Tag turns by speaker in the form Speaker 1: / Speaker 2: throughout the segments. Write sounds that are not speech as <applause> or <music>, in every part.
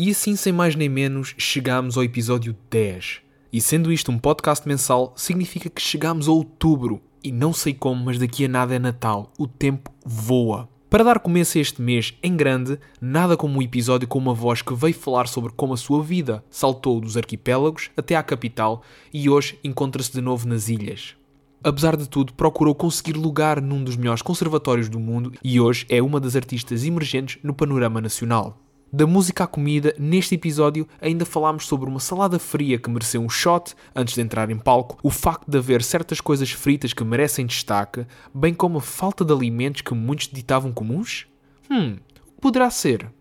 Speaker 1: E assim, sem mais nem menos, chegamos ao episódio 10. E sendo isto um podcast mensal, significa que chegamos a outubro. E não sei como, mas daqui a nada é Natal. O tempo voa. Para dar começo a este mês em grande, nada como um episódio com uma voz que veio falar sobre como a sua vida saltou dos arquipélagos até à capital e hoje encontra-se de novo nas ilhas. Apesar de tudo, procurou conseguir lugar num dos melhores conservatórios do mundo e hoje é uma das artistas emergentes no panorama nacional. Da música à comida, neste episódio ainda falámos sobre uma salada fria que mereceu um shot antes de entrar em palco, o facto de haver certas coisas fritas que merecem destaque, bem como a falta de alimentos que muitos ditavam comuns? Hum, o que poderá ser?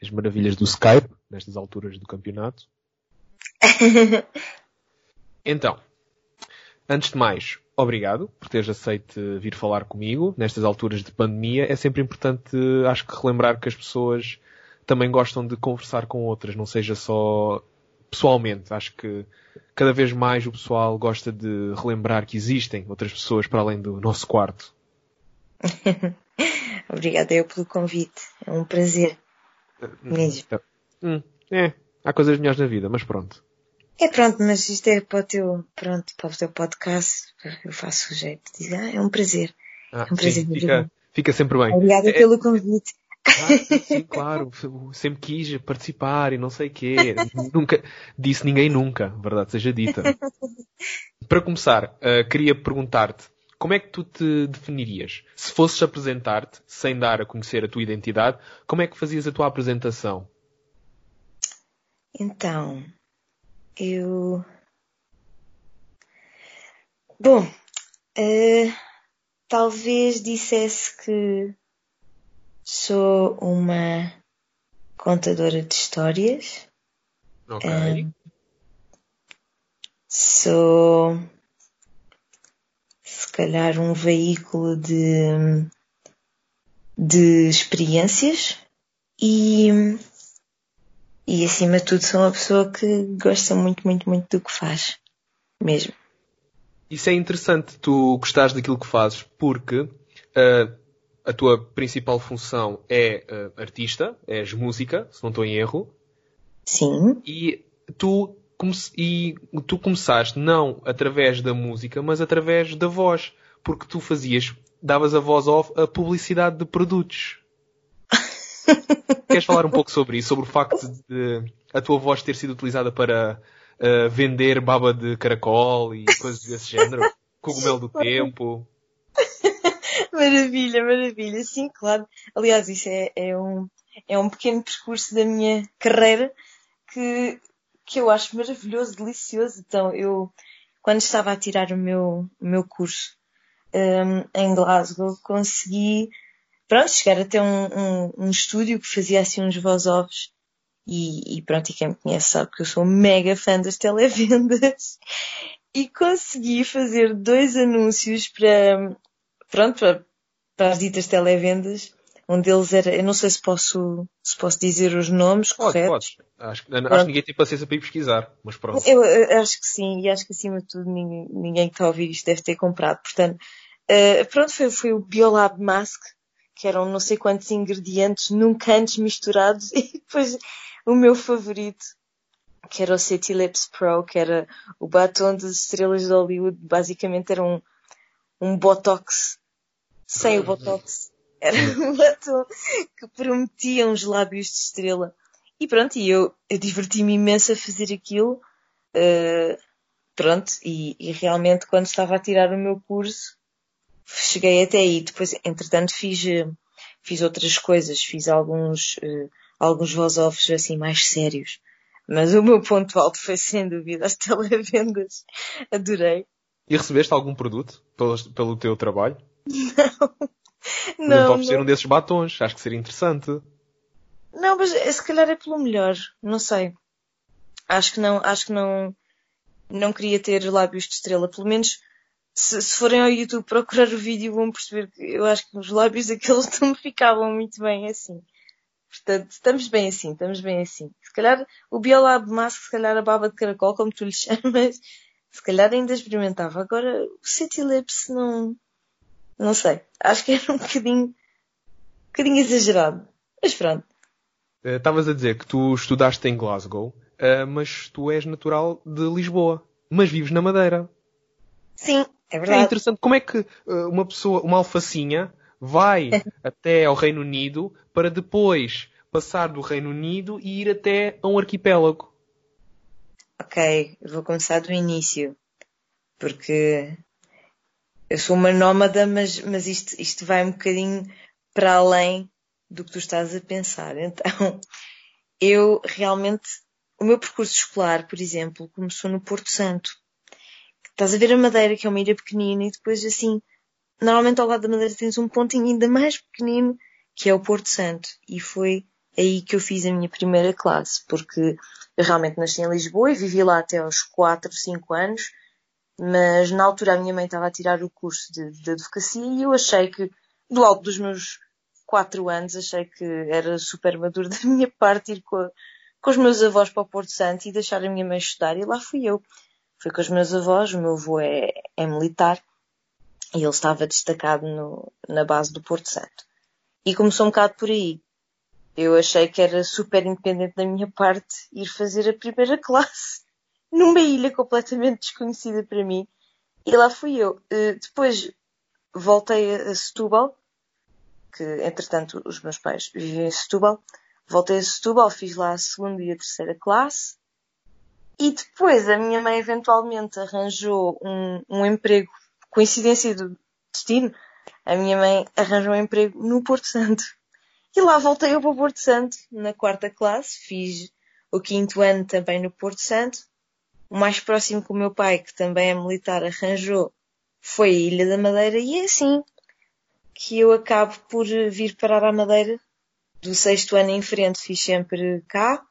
Speaker 2: As maravilhas do Skype, nestas alturas do campeonato. <laughs> então, antes de mais, obrigado por teres aceito vir falar comigo nestas alturas de pandemia. É sempre importante, acho que relembrar que as pessoas também gostam de conversar com outras, não seja só pessoalmente. Acho que cada vez mais o pessoal gosta de relembrar que existem outras pessoas para além do nosso quarto. <laughs>
Speaker 3: Obrigada eu pelo convite. É um prazer. Mesmo.
Speaker 2: Hum, é, há coisas melhores na vida, mas pronto.
Speaker 3: É pronto, mas isto é para o teu, pronto, para o teu podcast, eu faço o jeito de dizer, ah, é um prazer.
Speaker 2: Ah,
Speaker 3: é um prazer
Speaker 2: sim, fica, fica, sempre bem.
Speaker 3: Obrigada
Speaker 2: é,
Speaker 3: pelo convite.
Speaker 2: Ah, sim, claro, sempre quis participar e não sei o quê. nunca, disse ninguém nunca, verdade seja dita. Para começar, uh, queria perguntar-te, como é que tu te definirias? Se fosses apresentar-te, sem dar a conhecer a tua identidade, como é que fazias a tua apresentação?
Speaker 3: Então, eu. Bom, uh, talvez dissesse que sou uma contadora de histórias.
Speaker 2: Ok.
Speaker 3: Uh, sou se calhar um veículo de, de experiências e e acima de tudo sou uma pessoa que gosta muito, muito, muito do que faz. Mesmo.
Speaker 2: Isso é interessante, tu gostares daquilo que fazes, porque uh, a tua principal função é uh, artista, és música, se não estou em erro.
Speaker 3: Sim.
Speaker 2: E tu, e tu começaste não através da música, mas através da voz, porque tu fazias, davas a voz off a publicidade de produtos. Queres falar um pouco sobre isso? Sobre o facto de a tua voz ter sido utilizada para uh, vender baba de caracol e coisas desse género? Cogumelo do tempo? <laughs>
Speaker 3: maravilha, maravilha. Sim, claro. Aliás, isso é, é, um, é um pequeno percurso da minha carreira que, que eu acho maravilhoso, delicioso. Então, eu, quando estava a tirar o meu, o meu curso um, em Glasgow, consegui pronto, chegar até um, um, um estúdio que fazia assim uns voz-offs e, e, pronto, e quem me conhece sabe que eu sou mega fã das televendas <laughs> e consegui fazer dois anúncios para, pronto, para, para as ditas televendas. Um deles era, eu não sei se posso, se posso dizer os nomes
Speaker 2: pode,
Speaker 3: corretos.
Speaker 2: Pode. Acho, acho que ninguém tem paciência para ir pesquisar, mas pronto.
Speaker 3: Eu, eu, acho que sim, e acho que acima de tudo ninguém, ninguém que está a ouvir isto deve ter comprado. Portanto, uh, pronto, foi, foi o Biolab Mask, que eram não sei quantos ingredientes nunca antes misturados <laughs> e depois o meu favorito que era o City Lips Pro, que era o batom das estrelas de Hollywood, basicamente era um, um botox sem o botox. <laughs> Era um batom que prometia uns lábios de estrela. E pronto, e eu, eu diverti-me imenso a fazer aquilo. Uh, pronto, e, e realmente quando estava a tirar o meu curso, cheguei até aí. Depois, entretanto, fiz, eh, fiz outras coisas, fiz alguns, uh, alguns voz-offs assim mais sérios. Mas o meu ponto alto foi sem dúvida as <laughs> televendas. Adorei.
Speaker 2: E recebeste algum produto pelo, pelo teu trabalho?
Speaker 3: Não. não.
Speaker 2: oferecer não. um desses batons. Acho que seria interessante.
Speaker 3: Não, mas eh, se calhar é pelo melhor. Não sei. Acho que não, acho que não, não queria ter lábios de estrela. Pelo menos se, se, forem ao YouTube procurar o vídeo vão perceber que eu acho que os lábios daqueles <laughs> não ficavam muito bem assim. Portanto, estamos bem assim, estamos bem assim. Se calhar o Biolab Mask, se calhar a baba de caracol, como tu lhe <laughs> chamas, se calhar ainda experimentava. Agora, o City Lips não, não sei. Acho que era um bocadinho, um bocadinho exagerado. Mas pronto.
Speaker 2: eh, estavas a dizer que tu estudaste em Glasgow, uh, mas tu és natural de Lisboa, mas vives na Madeira.
Speaker 3: Sim, é verdade.
Speaker 2: É interessante. Como é que uh, uma pessoa, uma alfacinha, vai <laughs> até ao Reino Unido para depois passar do Reino Unido e ir até a um arquipélago?
Speaker 3: Ok, vou começar do início. Porque eu sou uma nómada, mas, mas isto, isto vai um bocadinho para além do que tu estás a pensar. <laughs> Então, eu realmente, o meu percurso escolar, por exemplo, começou no Porto Santo. Estás a ver a Madeira, que é uma ilha pequenina, e depois assim, normalmente ao lado da Madeira tens um pontinho ainda mais pequenino, que é o Porto Santo. E foi aí que eu fiz a minha primeira classe, porque eu realmente nasci em Lisboa e vivi lá até aos 4, 5 anos, mas na altura a minha mãe estava a tirar o curso de, de advocacia e eu achei que, do alto dos meus 4 anos, achei que era super maduro <laughs> da minha parte ir com, a, com os meus avós para o Porto Santo e deixar a minha mãe estudar e lá fui eu. Fui com os meus avós, o meu avô é, é militar e ele estava destacado no, na base do Porto Santo. E começou um bocado por aí. Eu achei que era super independente da minha parte ir fazer a primeira <laughs> classe numa ilha completamente desconhecida para mim. E lá fui eu. Eh, depois voltei a Setúbal, que entretanto os meus pais vivem em Setúbal. Voltei a Setúbal, fiz lá a segunda e a terceira classe. E depois a minha mãe eventualmente arranjou um, um emprego, coincidência do destino, a minha mãe arranjou um emprego no Porto Santo. E lá voltei eu para o Porto Santo, na quarta classe, fiz o quinto ano também no Porto Santo. O mais próximo que o meu pai, que também é militar, arranjou foi a Ilha da Madeira e é assim que eu acabo por vir parar à Madeira. Do sexto ano em frente fiz sempre cá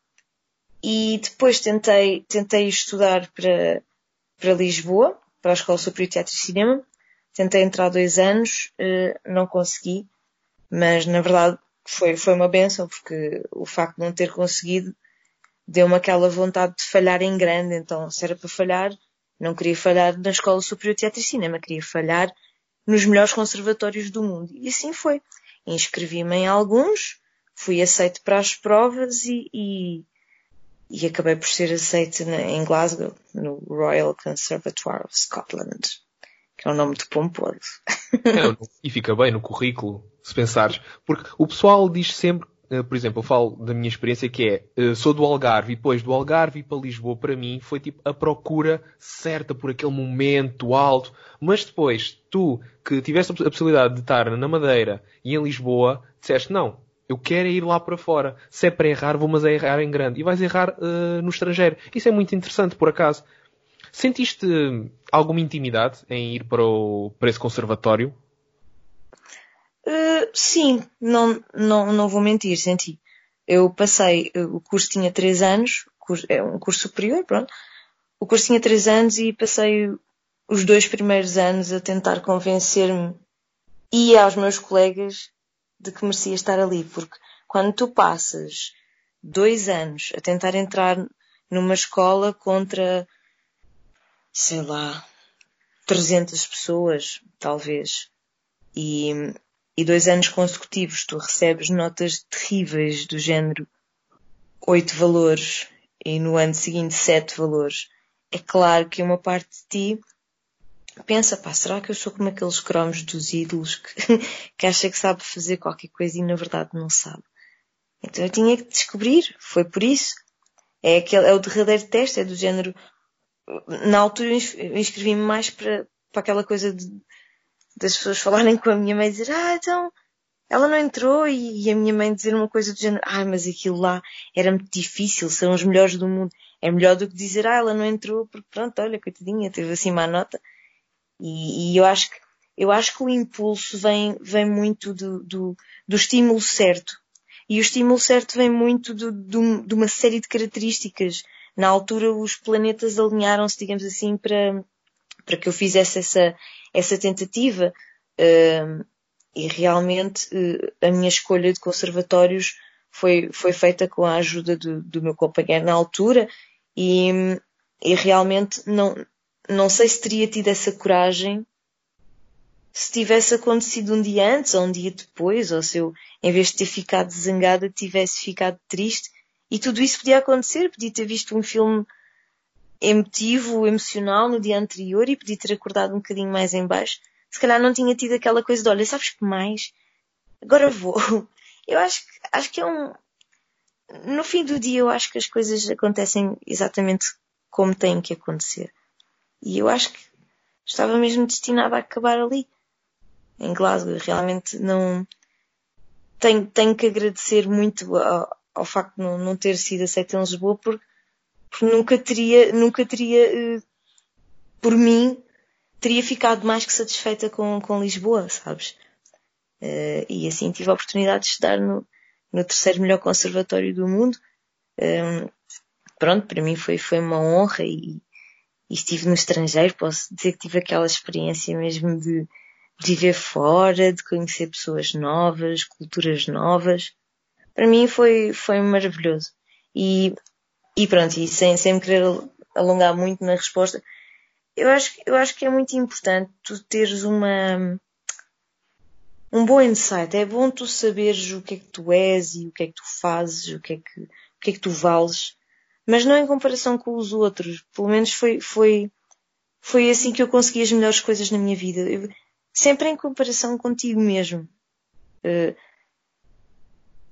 Speaker 3: e depois tentei, tentei estudar para, para Lisboa, para a Escola Superior de Teatro e Cinema. Tentei entrar dois anos, eh, não consegui, mas na verdade foi, foi uma benção, porque o facto de não ter conseguido deu-me aquela vontade de falhar em grande. Então, se era para falhar, não queria falhar na Escola Superior de Teatro e Cinema, queria falhar nos melhores conservatórios do mundo. E assim foi. Inscrevi-me em alguns, fui aceito para as provas e, e, e acabei por ser aceito em Glasgow, no Royal Conservatoire of Scotland, que é um nome de pomposo.
Speaker 2: É, e fica bem no currículo se pensares. Porque o pessoal diz sempre, eh, por exemplo, eu falo da minha experiência que é, eh, sou do Algarve e depois do Algarve para Lisboa, para mim, foi tipo a procura certa por aquele momento alto. Mas depois, tu que tiveste a possibilidade de estar na Madeira e em Lisboa, disseste, não, eu quero é ir lá para fora. Se é para errar, vou mas é errar em grande. E vais errar uh, no estrangeiro. Isso é muito interessante, por acaso. Sentiste alguma intimidade em ir para, o, para esse conservatório?
Speaker 3: Uh, sim, não, não, não vou mentir, senti. Eu passei, eh, o curso tinha três anos, é um curso superior, pronto. O curso tinha três anos e passei os dois primeiros anos a tentar convencer-me e aos meus colegas de que merecia estar ali, porque quando tu passas dois anos a tentar entrar numa escola contra, sei lá, 300 pessoas, talvez, e e dois anos consecutivos tu recebes notas terríveis do género oito valores e no ano seguinte sete valores, é claro que uma parte de ti pensa, pá, será que eu sou como aqueles cromos dos ídolos que, <laughs> que acha que sabe fazer qualquer coisa e na verdade não sabe? Então eu tinha que descobrir, foi por isso. É, aquele, é o derradeiro teste, é do género. Na altura eu inscrevi-me mais para, para aquela coisa de das pessoas falarem com a minha mãe e dizer, ah, então, ela não entrou e, e a minha mãe dizer uma coisa do género, ah, mas aquilo lá era muito difícil, são os melhores do mundo. É melhor do que dizer, ah, ela não entrou porque pronto, olha, coitadinha, teve assim má nota. E, e eu acho que, eu acho que o impulso vem, vem muito do, do, do estímulo certo. E o estímulo certo vem muito do, do, de uma série de características. Na altura os planetas alinharam-se, digamos assim, para, para que eu fizesse essa, essa tentativa uh, e realmente uh, a minha escolha de conservatórios foi, foi feita com a ajuda do, do meu companheiro na altura e, e realmente não, não sei se teria tido essa coragem se tivesse acontecido um dia antes ou um dia depois, ou se eu, em vez de ter ficado zangada, tivesse ficado triste. E tudo isso podia acontecer, podia ter visto um filme emotivo, emocional no dia anterior e podia ter acordado um bocadinho mais em baixo. Se calhar não tinha tido aquela coisa de, olha, sabes que mais? Agora vou. <laughs> Eu acho, acho que é um... No fim do dia eu acho que as coisas acontecem exatamente como têm que acontecer. E eu acho que estava mesmo destinada a acabar ali em Glasgow. Realmente não tenho, tenho que agradecer muito ao, ao facto de não, não, ter sido aceita em Lisboa porque, porque nunca teria, nunca teria, uh, por mim, teria ficado mais que satisfeita com, com Lisboa, sabes? Uh, e assim tive a oportunidade de estudar no, no terceiro melhor conservatório do mundo. Um, eh, pronto, para mim foi, foi uma honra e, e estive no estrangeiro, posso dizer que tive aquela experiência mesmo de, viver fora, de conhecer pessoas novas, culturas novas. Para mim foi, foi maravilhoso. E, e pronto, e sem, sem me querer alongar muito na resposta, eu acho, eu acho que é muito importante tu teres uma, um bom insight. É bom tu saberes o que é que tu és e o que é que tu fazes, o que é que, o que, é que tu vales, mas não em comparação com os outros. Pelo menos foi, foi, foi assim que eu consegui as melhores coisas na minha vida. Eu, sempre em comparação contigo mesmo. Uh,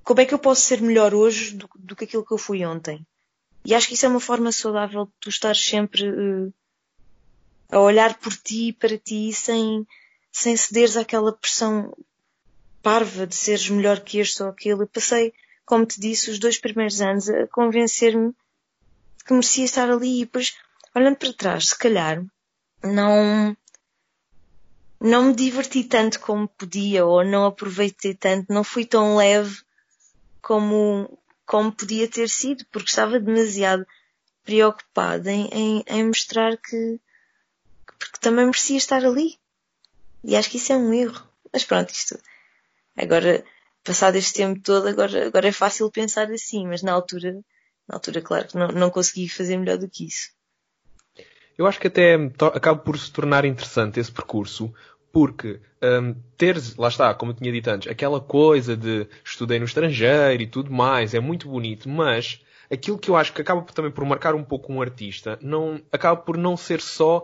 Speaker 3: como é que eu posso ser melhor hoje do, do, que aquilo que eu fui ontem? E acho que isso é uma forma saudável de tu estar sempre uh, a olhar por ti, para ti, sem, sem cederes àquela pressão parva de seres melhor que este ou aquele. Eu passei, como te disse, os dois primeiros anos a convencer-me que merecia estar ali e depois, olhando para trás, se calhar, não, não me diverti tanto como podia ou não aproveitei tanto, não fui tão leve como, como podia ter sido, porque estava demasiado preocupada em, em, em mostrar que, porque também merecia estar ali. E acho que isso é um erro. Mas pronto, isto, agora, passado este tempo todo, agora, agora é fácil pensar assim, mas na altura, na altura, claro que não, não consegui fazer melhor do que isso.
Speaker 2: Eu acho que até acaba por se tornar interessante esse percurso, porque um, teres, lá está, como eu tinha dito antes, aquela coisa de estudei no estrangeiro e tudo mais, é muito bonito, mas aquilo que eu acho que acaba também por marcar um pouco um artista, não, acaba por não ser só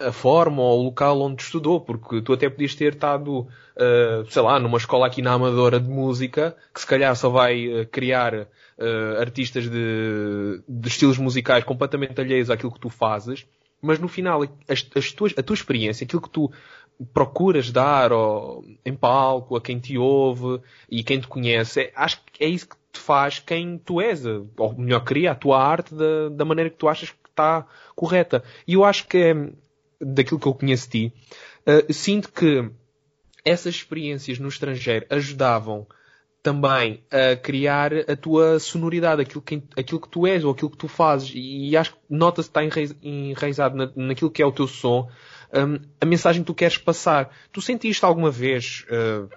Speaker 2: a, forma ou o local onde estudou, porque tu até podias ter estado, uh, sei lá, numa escola aqui na Amadora de música, que se calhar só vai uh, criar uh, artistas de, de estilos musicais completamente alheios àquilo que tu fazes, mas no final, as, as tuas, a tua experiência, aquilo que tu procuras dar em palco a quem te ouve e quem te conhece, é, acho que é isso que te faz quem tu és, ou melhor, cria a tua arte da, da maneira que tu achas que está correta. E eu acho que é, daquilo que eu conheço de ti, uh, sinto que essas experiências no estrangeiro ajudavam também a criar a tua sonoridade, aquilo que, aquilo que tu és ou aquilo que tu fazes. E acho que nota-se que está enraizado na, naquilo que é o teu som, um, a mensagem que tu queres passar. Tu sentiste alguma vez uh,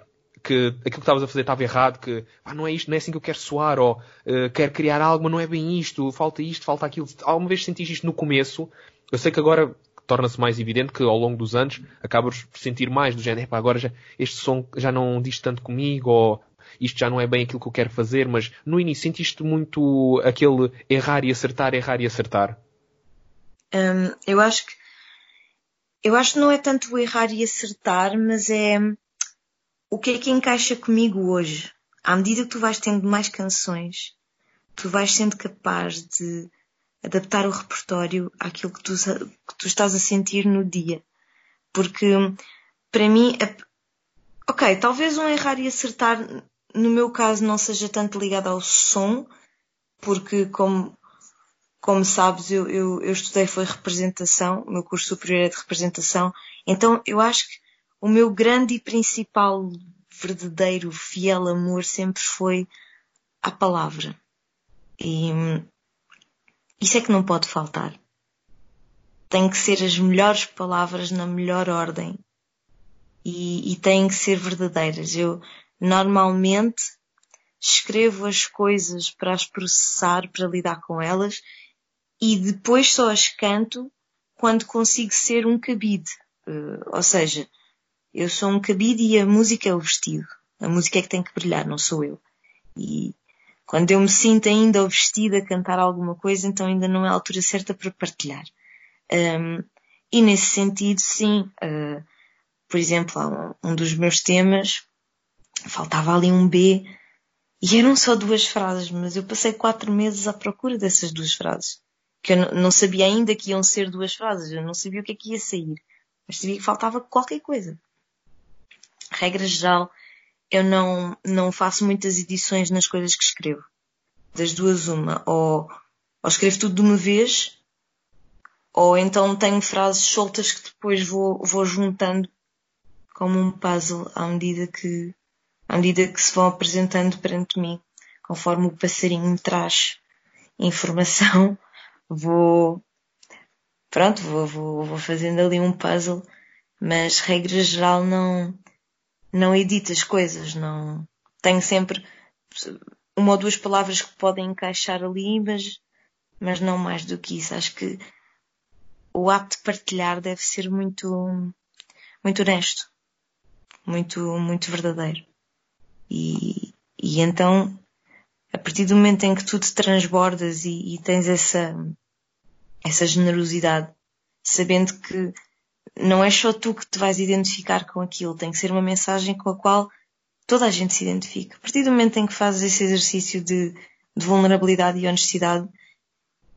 Speaker 2: que aquilo que estavas a fazer estava errado, que ah, não é isto, não é assim que eu quero soar, ou uh, quero criar algo, mas não é bem isto, falta isto, falta aquilo. Alguma vez sentiste isto no começo? Eu sei que agora torna-se mais evidente que ao longo dos anos acabas por sentir mais do género, agora já, este som já não diz tanto comigo, ou isto já não é bem aquilo que eu quero fazer, mas no início sentiste muito aquele errar e acertar, errar e acertar?
Speaker 3: Um, eu acho que eu acho que não é tanto errar e acertar, mas é o que é que encaixa comigo hoje. À medida que tu vais tendo mais canções, tu vais sendo capaz de adaptar o repertório àquilo que tu, que tu estás a sentir no dia. Porque, para mim, ok, talvez um errar e acertar, no meu caso, não seja tanto ligado ao som, porque, como como sabes, eu, eu, eu estudei foi representação, o meu curso superior é de representação, então eu acho que o meu grande e principal, verdadeiro, fiel amor sempre foi a palavra. E isso é que não pode faltar. Tem que ser as melhores palavras na melhor ordem. E, e têm que ser verdadeiras. Eu normalmente escrevo as coisas para as processar, para lidar com elas e depois só as canto quando consigo ser um cabide. Uh, ou seja, Eu sou um cabide e a música é o vestido. A música é que tem que brilhar, não sou eu. E quando eu me sinto ainda o vestido a cantar alguma coisa, então ainda não é a altura certa para partilhar. Um, e nesse sentido, sim, uh, por exemplo, um dos meus temas, faltava ali um B, e eram só duas frases, mas eu passei quatro meses à procura dessas duas frases. Que eu não sabia ainda que iam ser duas frases, eu não sabia o que é que ia sair, mas sabia que faltava qualquer coisa. Regra geral, eu não, não faço muitas edições nas coisas que escrevo. Das duas, uma. Ou, ou escrevo tudo de uma vez, ou então tenho frases soltas que depois vou, vou juntando como um puzzle à medida que, à medida que se vão apresentando perante mim. Conforme o passarinho me traz informação, <laughs> vou, pronto, vou, vou, vou fazendo ali um puzzle, mas regra geral não, não edito as coisas, não, tenho sempre uma ou duas palavras que podem encaixar ali, mas, mas não mais do que isso. Acho que o ato de partilhar deve ser muito, muito honesto, muito, muito verdadeiro. E, e então, a partir do momento em que tu te transbordas e, e tens essa, essa generosidade, sabendo que não é só tu que te vais identificar com aquilo, tem que ser uma mensagem com a qual toda a gente se identifica. A partir do momento em que fazes esse exercício de, de vulnerabilidade e honestidade,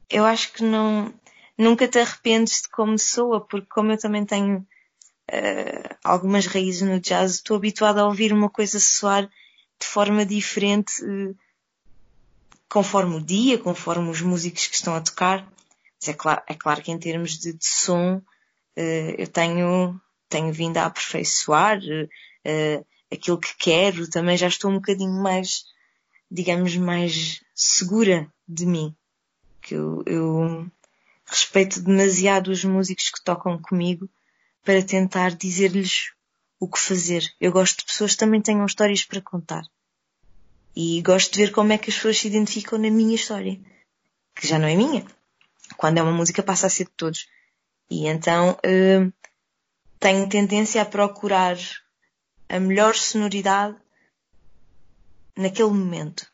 Speaker 3: eu acho que não, nunca te arrependes de como soa, porque como eu também tenho uh, algumas raízes no jazz, estou habituada a ouvir uma coisa soar de forma diferente uh, conforme o dia, conforme os músicos que estão a tocar. Mas é claro, é claro que em termos de, de som, eu tenho, tenho vindo a aperfeiçoar aquilo que quero, também já estou um bocadinho mais, digamos, mais segura de mim. Que eu, eu respeito demasiado os músicos que tocam comigo para tentar dizer-lhes o que fazer. Eu gosto de pessoas que também tenham histórias para contar. E gosto de ver como é que as pessoas se identificam na minha história. Que já não é minha. Quando é uma música passa a ser de todos. E então uh, tenho tendência a procurar a melhor sonoridade naquele momento.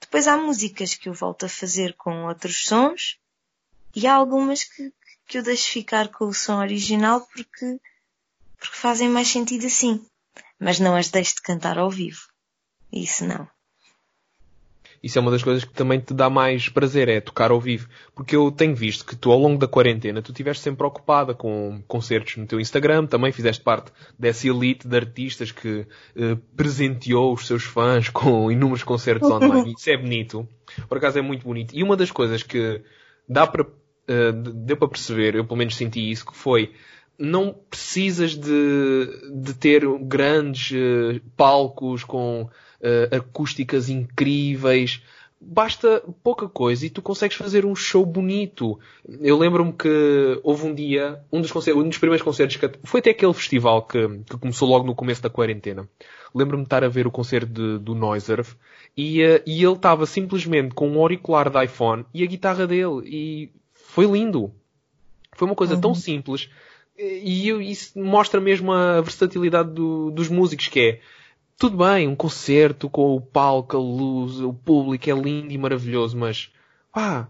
Speaker 3: Depois há músicas que eu volto a fazer com outros sons e há algumas que, que eu deixo ficar com o som original porque porque fazem mais sentido assim. Mas não as deixo de cantar ao vivo. Isso não.
Speaker 2: Isso é uma das coisas que também te dá mais prazer, é tocar ao vivo. Porque eu tenho visto que tu, ao longo da quarentena, tu estiveste sempre ocupada com concertos no teu Instagram, também fizeste parte dessa elite de artistas que eh, presenteou os seus fãs <laughs> com inúmeros concertos online. Isso é bonito. Por acaso é muito bonito. E uma das coisas que dá para, uh, deu para perceber, eu pelo menos senti isso, que foi não precisas de, de ter grandes uh, palcos com uh, acústicas incríveis. Basta pouca coisa e tu consegues fazer um show bonito. Eu lembro-me que houve um dia, um dos, um dos primeiros concertos que foi até aquele festival que, que começou logo no começo da quarentena. Lembro-me de estar a ver o concerto de, do Noiserve e, uh, e ele estava simplesmente com um auricular de iPhone e a guitarra dele e foi lindo. Foi uma coisa uhum. tão simples e isso mostra mesmo a versatilidade do, dos músicos, que é tudo bem, um concerto com o palco, a luz, o público é lindo e maravilhoso, mas pá,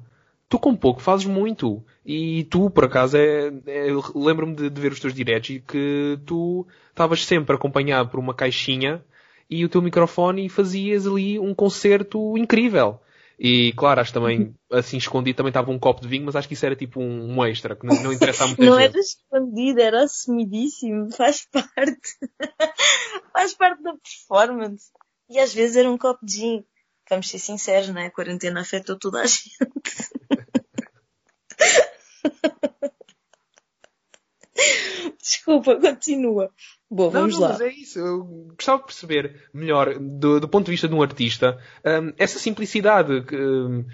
Speaker 2: tu com pouco fazes muito. E tu, por acaso, é, é lembro-me de, de, ver os teus diretos e que tu estavas sempre acompanhado por uma caixinha e o teu microfone e fazias ali um concerto incrível. E claro, acho também, assim escondido, também estava um copo de vinho, mas acho que isso era tipo um, um extra, que não, não interessa a muita
Speaker 3: não
Speaker 2: gente.
Speaker 3: era escondido, era assumidíssimo, faz parte. <laughs> faz parte da performance. E às vezes era um copo de gin. Vamos ser sinceros, não é? A quarentena afetou toda a gente. <laughs> <laughs> Desculpa, continua. Bom, vamos
Speaker 2: não, não,
Speaker 3: lá.
Speaker 2: Mas é isso. Eu gostava de perceber melhor, do, do ponto de vista de um artista, um, essa simplicidade que, hum,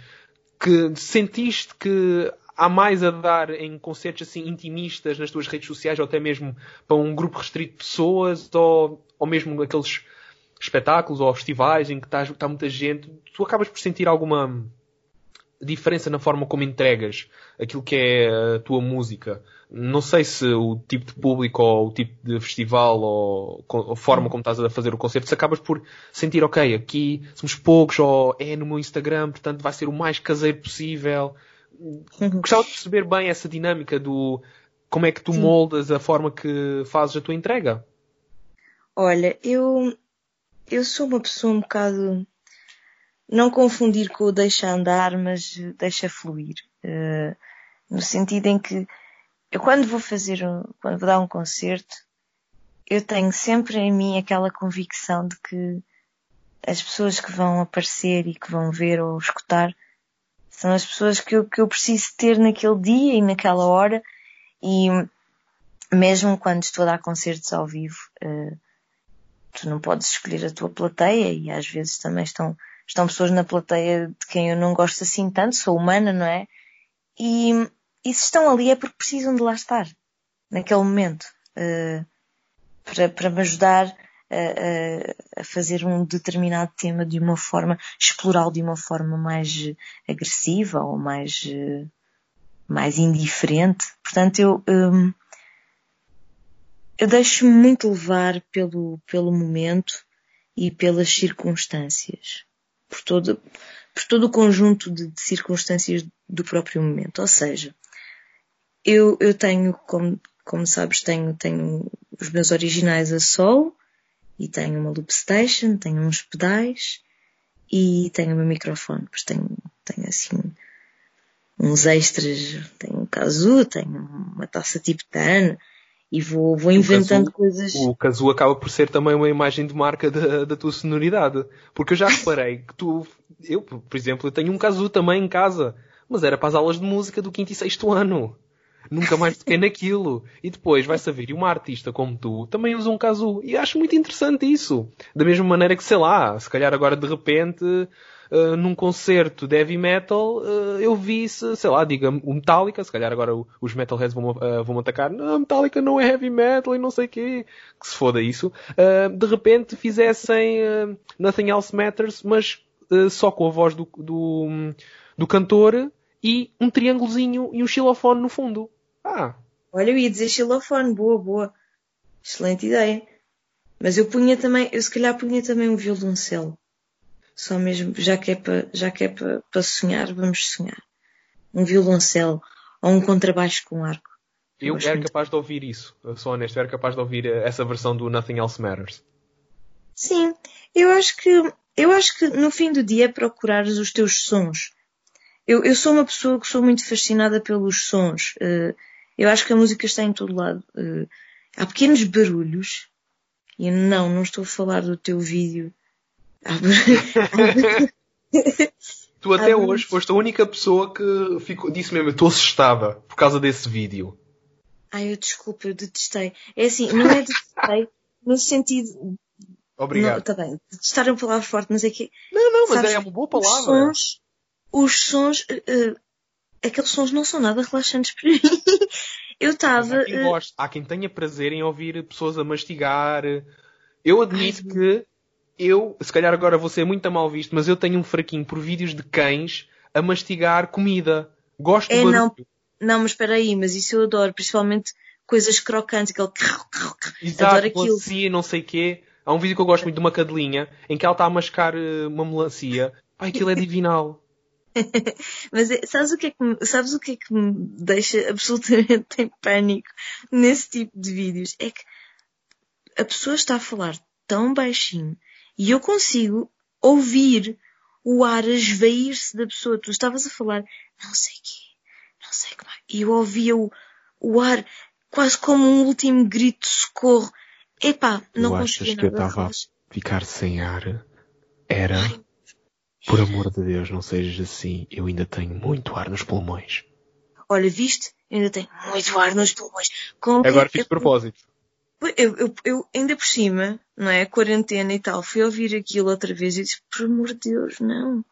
Speaker 2: que sentiste que há mais a dar em concertos assim intimistas nas tuas redes sociais ou até mesmo para um grupo restrito de pessoas ou, ou mesmo aqueles espetáculos ou festivais em que está, está muita gente, tu acabas por sentir alguma diferença na forma como entregas aquilo que é a tua música. Não sei se o tipo de público ou o tipo de festival ou a forma como estás a fazer o concerto, se acabas por sentir, ok, aqui somos poucos ou é no meu Instagram, portanto vai ser o mais caseiro possível.
Speaker 3: Uhum.
Speaker 2: Gostava de perceber bem essa dinâmica do como é que tu
Speaker 3: Sim.
Speaker 2: moldas a forma que fazes a tua entrega.
Speaker 3: Olha, eu, eu sou uma pessoa um bocado. Não confundir com o deixa andar, mas deixa fluir. Eh, no sentido em que eu quando vou fazer, um, quando vou dar um concerto, eu tenho sempre em mim aquela convicção de que as pessoas que vão aparecer e que vão ver ou escutar são as pessoas que eu, que eu preciso ter naquele dia e naquela hora e mesmo quando estou a dar concertos ao vivo, eh, tu não podes escolher a tua plateia e às vezes também estão, estão pessoas na plateia de quem eu não gosto assim tanto, sou humana, não é? E, e se estão ali é porque precisam de lá estar, naquele momento, eh, para, para me ajudar a, a- fazer um determinado tema de uma forma, explorá-lo de uma forma mais agressiva ou mais, eh, mais indiferente. Portanto, eu, hum, eu deixo-me muito levar pelo, pelo momento e pelas circunstâncias. Por todo, por todo o conjunto de, de circunstâncias do próprio momento. Ou seja, eu, eu tenho, como, como sabes, tenho, tenho os meus originais a solo e tenho uma loop station, tenho uns pedais e tenho o meu microfone. Depois tenho, tenho assim uns extras, tenho um kazoo, tenho uma taça tipo e vou, vou inventando
Speaker 2: kazoo-
Speaker 3: coisas.
Speaker 2: O Kazoo acaba por ser também uma imagem de marca da, da tua sonoridade. Porque eu já reparei que tu, eu, por exemplo, eu tenho um Kazoo também em casa, mas era para as aulas de música do quinto e sexto ano. Nunca mais toquei naquilo. E depois vai saber, e uma artista como tu também usa um Kazoo. E acho muito interessante isso. Da mesma maneira que, sei lá, se calhar agora de repente, uh, num concerto de heavy metal, uh, eu vi, se, sei lá, diga o Metallica, se calhar agora os metalheads vão, uh, vão atacar, não, Metallica não é heavy metal e não sei o quê, que se foda isso, de repente fizessem Nothing Else Matters, mas só com a voz do, do, do cantor e um triângulozinho e um xilofone no fundo. Ah,
Speaker 3: Olha, eu ia dizer xilofone, boa, boa. Excelente ideia. Mas eu punha também, eu se calhar punha também um violoncelo. Só mesmo, já que é para, já que é para, para sonhar, vamos sonhar. Um violoncelo ou um contrabaixo com arco.
Speaker 2: eu era
Speaker 3: muito.
Speaker 2: capaz de ouvir isso. Eu sou honesto, eu era capaz de ouvir uh, essa versão do Nothing Else Matters.
Speaker 3: Sim, eu acho que, eu acho que no fim do dia é procurar os teus sons. Eu, eu sou uma pessoa que sou muito fascinada pelos sons. Eh, eu acho que a música está em todo lado. Eh, há pequenos barulhos. E não, não estou a falar do teu vídeo. <laughs>
Speaker 2: Tu até hoje foste a única pessoa que ficou, disse mesmo, eu estou assustada por causa desse vídeo.
Speaker 3: Ai, eu desculpa, eu detestei. É assim, não é detestei <laughs> no sentido.
Speaker 2: Obrigado.
Speaker 3: Não, tá bem, detestar é uma palavra forte, mas é que
Speaker 2: Não, não, mas
Speaker 3: Sabes,
Speaker 2: é uma boa
Speaker 3: os
Speaker 2: palavra.
Speaker 3: sons, os sons, eh, aqueles sons não são nada relaxantes para mim. <laughs> Eu estava.
Speaker 2: há quem goste, há quem tenha prazer em ouvir pessoas a mastigar. Eu admito
Speaker 3: Ai.
Speaker 2: que eu, se calhar agora vou ser muito mal visto, mas eu tenho um fraquinho por vídeos de cães a mastigar comida. Gosto
Speaker 3: É, não. Não, mas espera aí, mas isso eu adoro, principalmente coisas crocantes, aquele.
Speaker 2: Exato,
Speaker 3: Adoro aquilo.
Speaker 2: melancia, não sei quê. Há um vídeo que eu gosto muito de uma cadelinha em que ela está a mascar eh, uma melancia. Pai, aquilo é <laughs> divinal. <laughs>
Speaker 3: Mas é- sabes o que é que me, sabes o que é que me deixa <laughs> absolutamente em pânico nesse tipo de vídeos? É que a pessoa está a falar tão baixinho e eu consigo ouvir o ar a esvair-se da pessoa. Tu estavas a falar, não sei quê, não sei como é. E eu ouvia o, o ar quase como um último grito de socorro. Epá, não
Speaker 2: Tu achas que eu estava a ficar sem ar? Era. Por amor de Deus, não sejas assim. Eu ainda tenho muito ar nos pulmões.
Speaker 3: Olha, viste? Eu ainda tenho muito ar nos pulmões. Com
Speaker 2: Agora fiz de propósito.
Speaker 3: Eu, eu, eu, ainda por cima, não é? Quarentena e tal, fui ouvir aquilo outra vez e disse, por amor de Deus, não.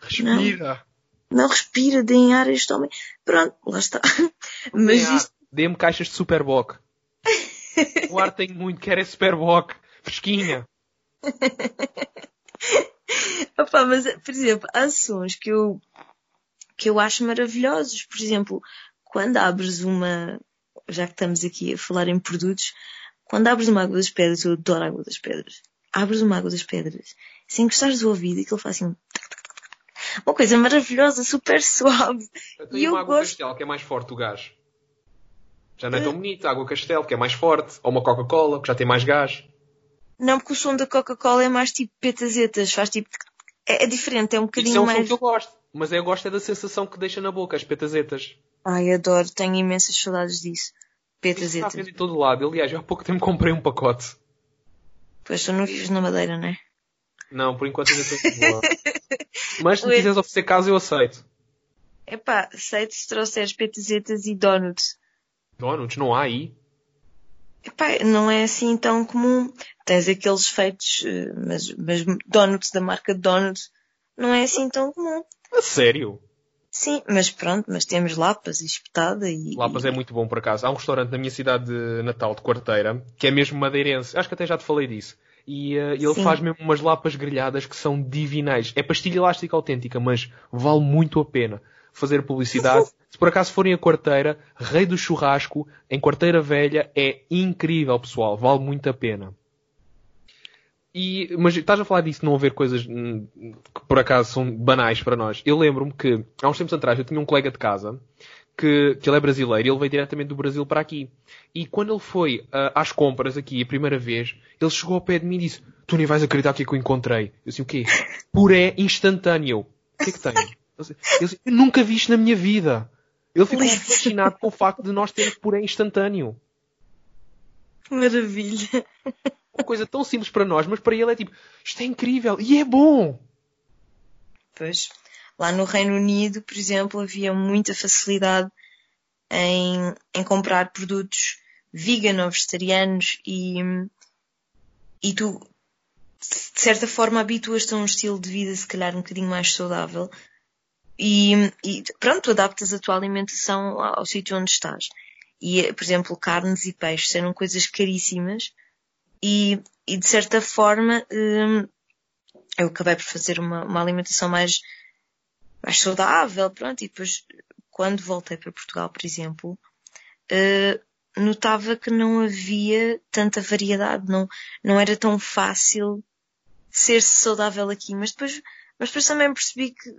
Speaker 2: Respira.
Speaker 3: Não respira, deem ar a este homem. Pronto, lá está. Mas isto,
Speaker 2: Dê-me caixas de Superboc. <laughs> o ar tenho muito, quero é Superboc. Fresquinha. <laughs> <laughs>
Speaker 3: opá, mas, por exemplo, há sons que eu, que eu acho maravilhosos. Por exemplo, quando abres uma, já que estamos aqui a falar em produtos, quando abres uma água das pedras, eu adoro a água das pedras. Abres uma água das pedras, sem encostares do ouvido, e aquilo faz assim um uma coisa maravilhosa, super suave.
Speaker 2: Eu tenho
Speaker 3: E eu
Speaker 2: uma água
Speaker 3: gosto-
Speaker 2: Castel, que é mais forte o gás. Já não é tão bonita. A água Castel, que é mais forte. Ou uma Coca-Cola, que já tem mais gás.
Speaker 3: Não, porque o som da Coca-Cola é mais tipo petazetas, faz tipo. É, é diferente, é um
Speaker 2: Isso
Speaker 3: bocadinho
Speaker 2: é um som
Speaker 3: mais.
Speaker 2: que eu gosto. Mas eu gosto é da sensação que deixa na boca, as petazetas.
Speaker 3: Ai, adoro, tenho imensas saudades disso.
Speaker 2: Está
Speaker 3: Petazetas.
Speaker 2: vender em todo lado. Aliás, há pouco tempo comprei um pacote.
Speaker 3: Pois tu não vives na Madeira, não é?
Speaker 2: Não, por enquanto ainda estou boa. <laughs> Mas se me
Speaker 3: Ui.
Speaker 2: quiseres oferecer casa, eu aceito.
Speaker 3: Epá, aceito se trouxeres petazetas e donuts.
Speaker 2: Donuts, não há aí.
Speaker 3: Epá, não é assim tão comum. Tens aqueles feitos, eh, mas, mas donuts da marca Donuts não é assim tão comum.
Speaker 2: A sério?
Speaker 3: Sim, mas pronto, mas temos lapas e espetada e.
Speaker 2: Lapas é muito bom por acaso. Há um restaurante na minha cidade de Natal, de Quarteira, que é mesmo madeirense. Acho que até já te falei disso. E eh, ele
Speaker 3: Sim.
Speaker 2: faz mesmo umas lapas grelhadas que são divinais. É pastilha elástica autêntica, mas vale muito a pena fazer publicidade. Se por acaso forem a Quarteira, Rei do Churrasco, em Quarteira Velha, é incrível, pessoal. Vale muito a pena. E, mas estás a falar disso, não haver coisas hum, que por acaso são banais para nós. Eu lembro-me que, há uns tempos atrás, eu tinha um colega de casa que, que ele é brasileiro e ele veio diretamente do Brasil para aqui. E quando ele foi ah, às compras aqui a primeira vez, ele chegou ao pé de mim e disse: Tu nem vais acreditar o que é que eu encontrei. Eu disse: O quê? Puré instantâneo. O que é que tem? Disse, Eu nunca vi isto na minha vida. Ele ficou fascinado com o facto de nós termos puré instantâneo.
Speaker 3: Maravilha.
Speaker 2: Uma coisa tão simples para nós, mas para ele é tipo: Isto é incrível e é bom.
Speaker 3: Pois, lá no Reino Unido, por exemplo, havia muita facilidade em, em comprar produtos vegan ou vegetarianos e, e tu, de certa forma, habituas-te a um estilo de vida se calhar um bocadinho mais saudável e, e pronto, tu adaptas a tua alimentação ao, ao sítio onde estás. E, por exemplo, carnes e peixes eram coisas caríssimas e, e de certa forma, hum, eu acabei por fazer uma, uma alimentação mais, mais saudável, pronto, e depois, quando voltei para Portugal, por exemplo, eh, notava que não havia tanta variedade, não, não era tão fácil ser saudável aqui, mas depois, mas depois também percebi que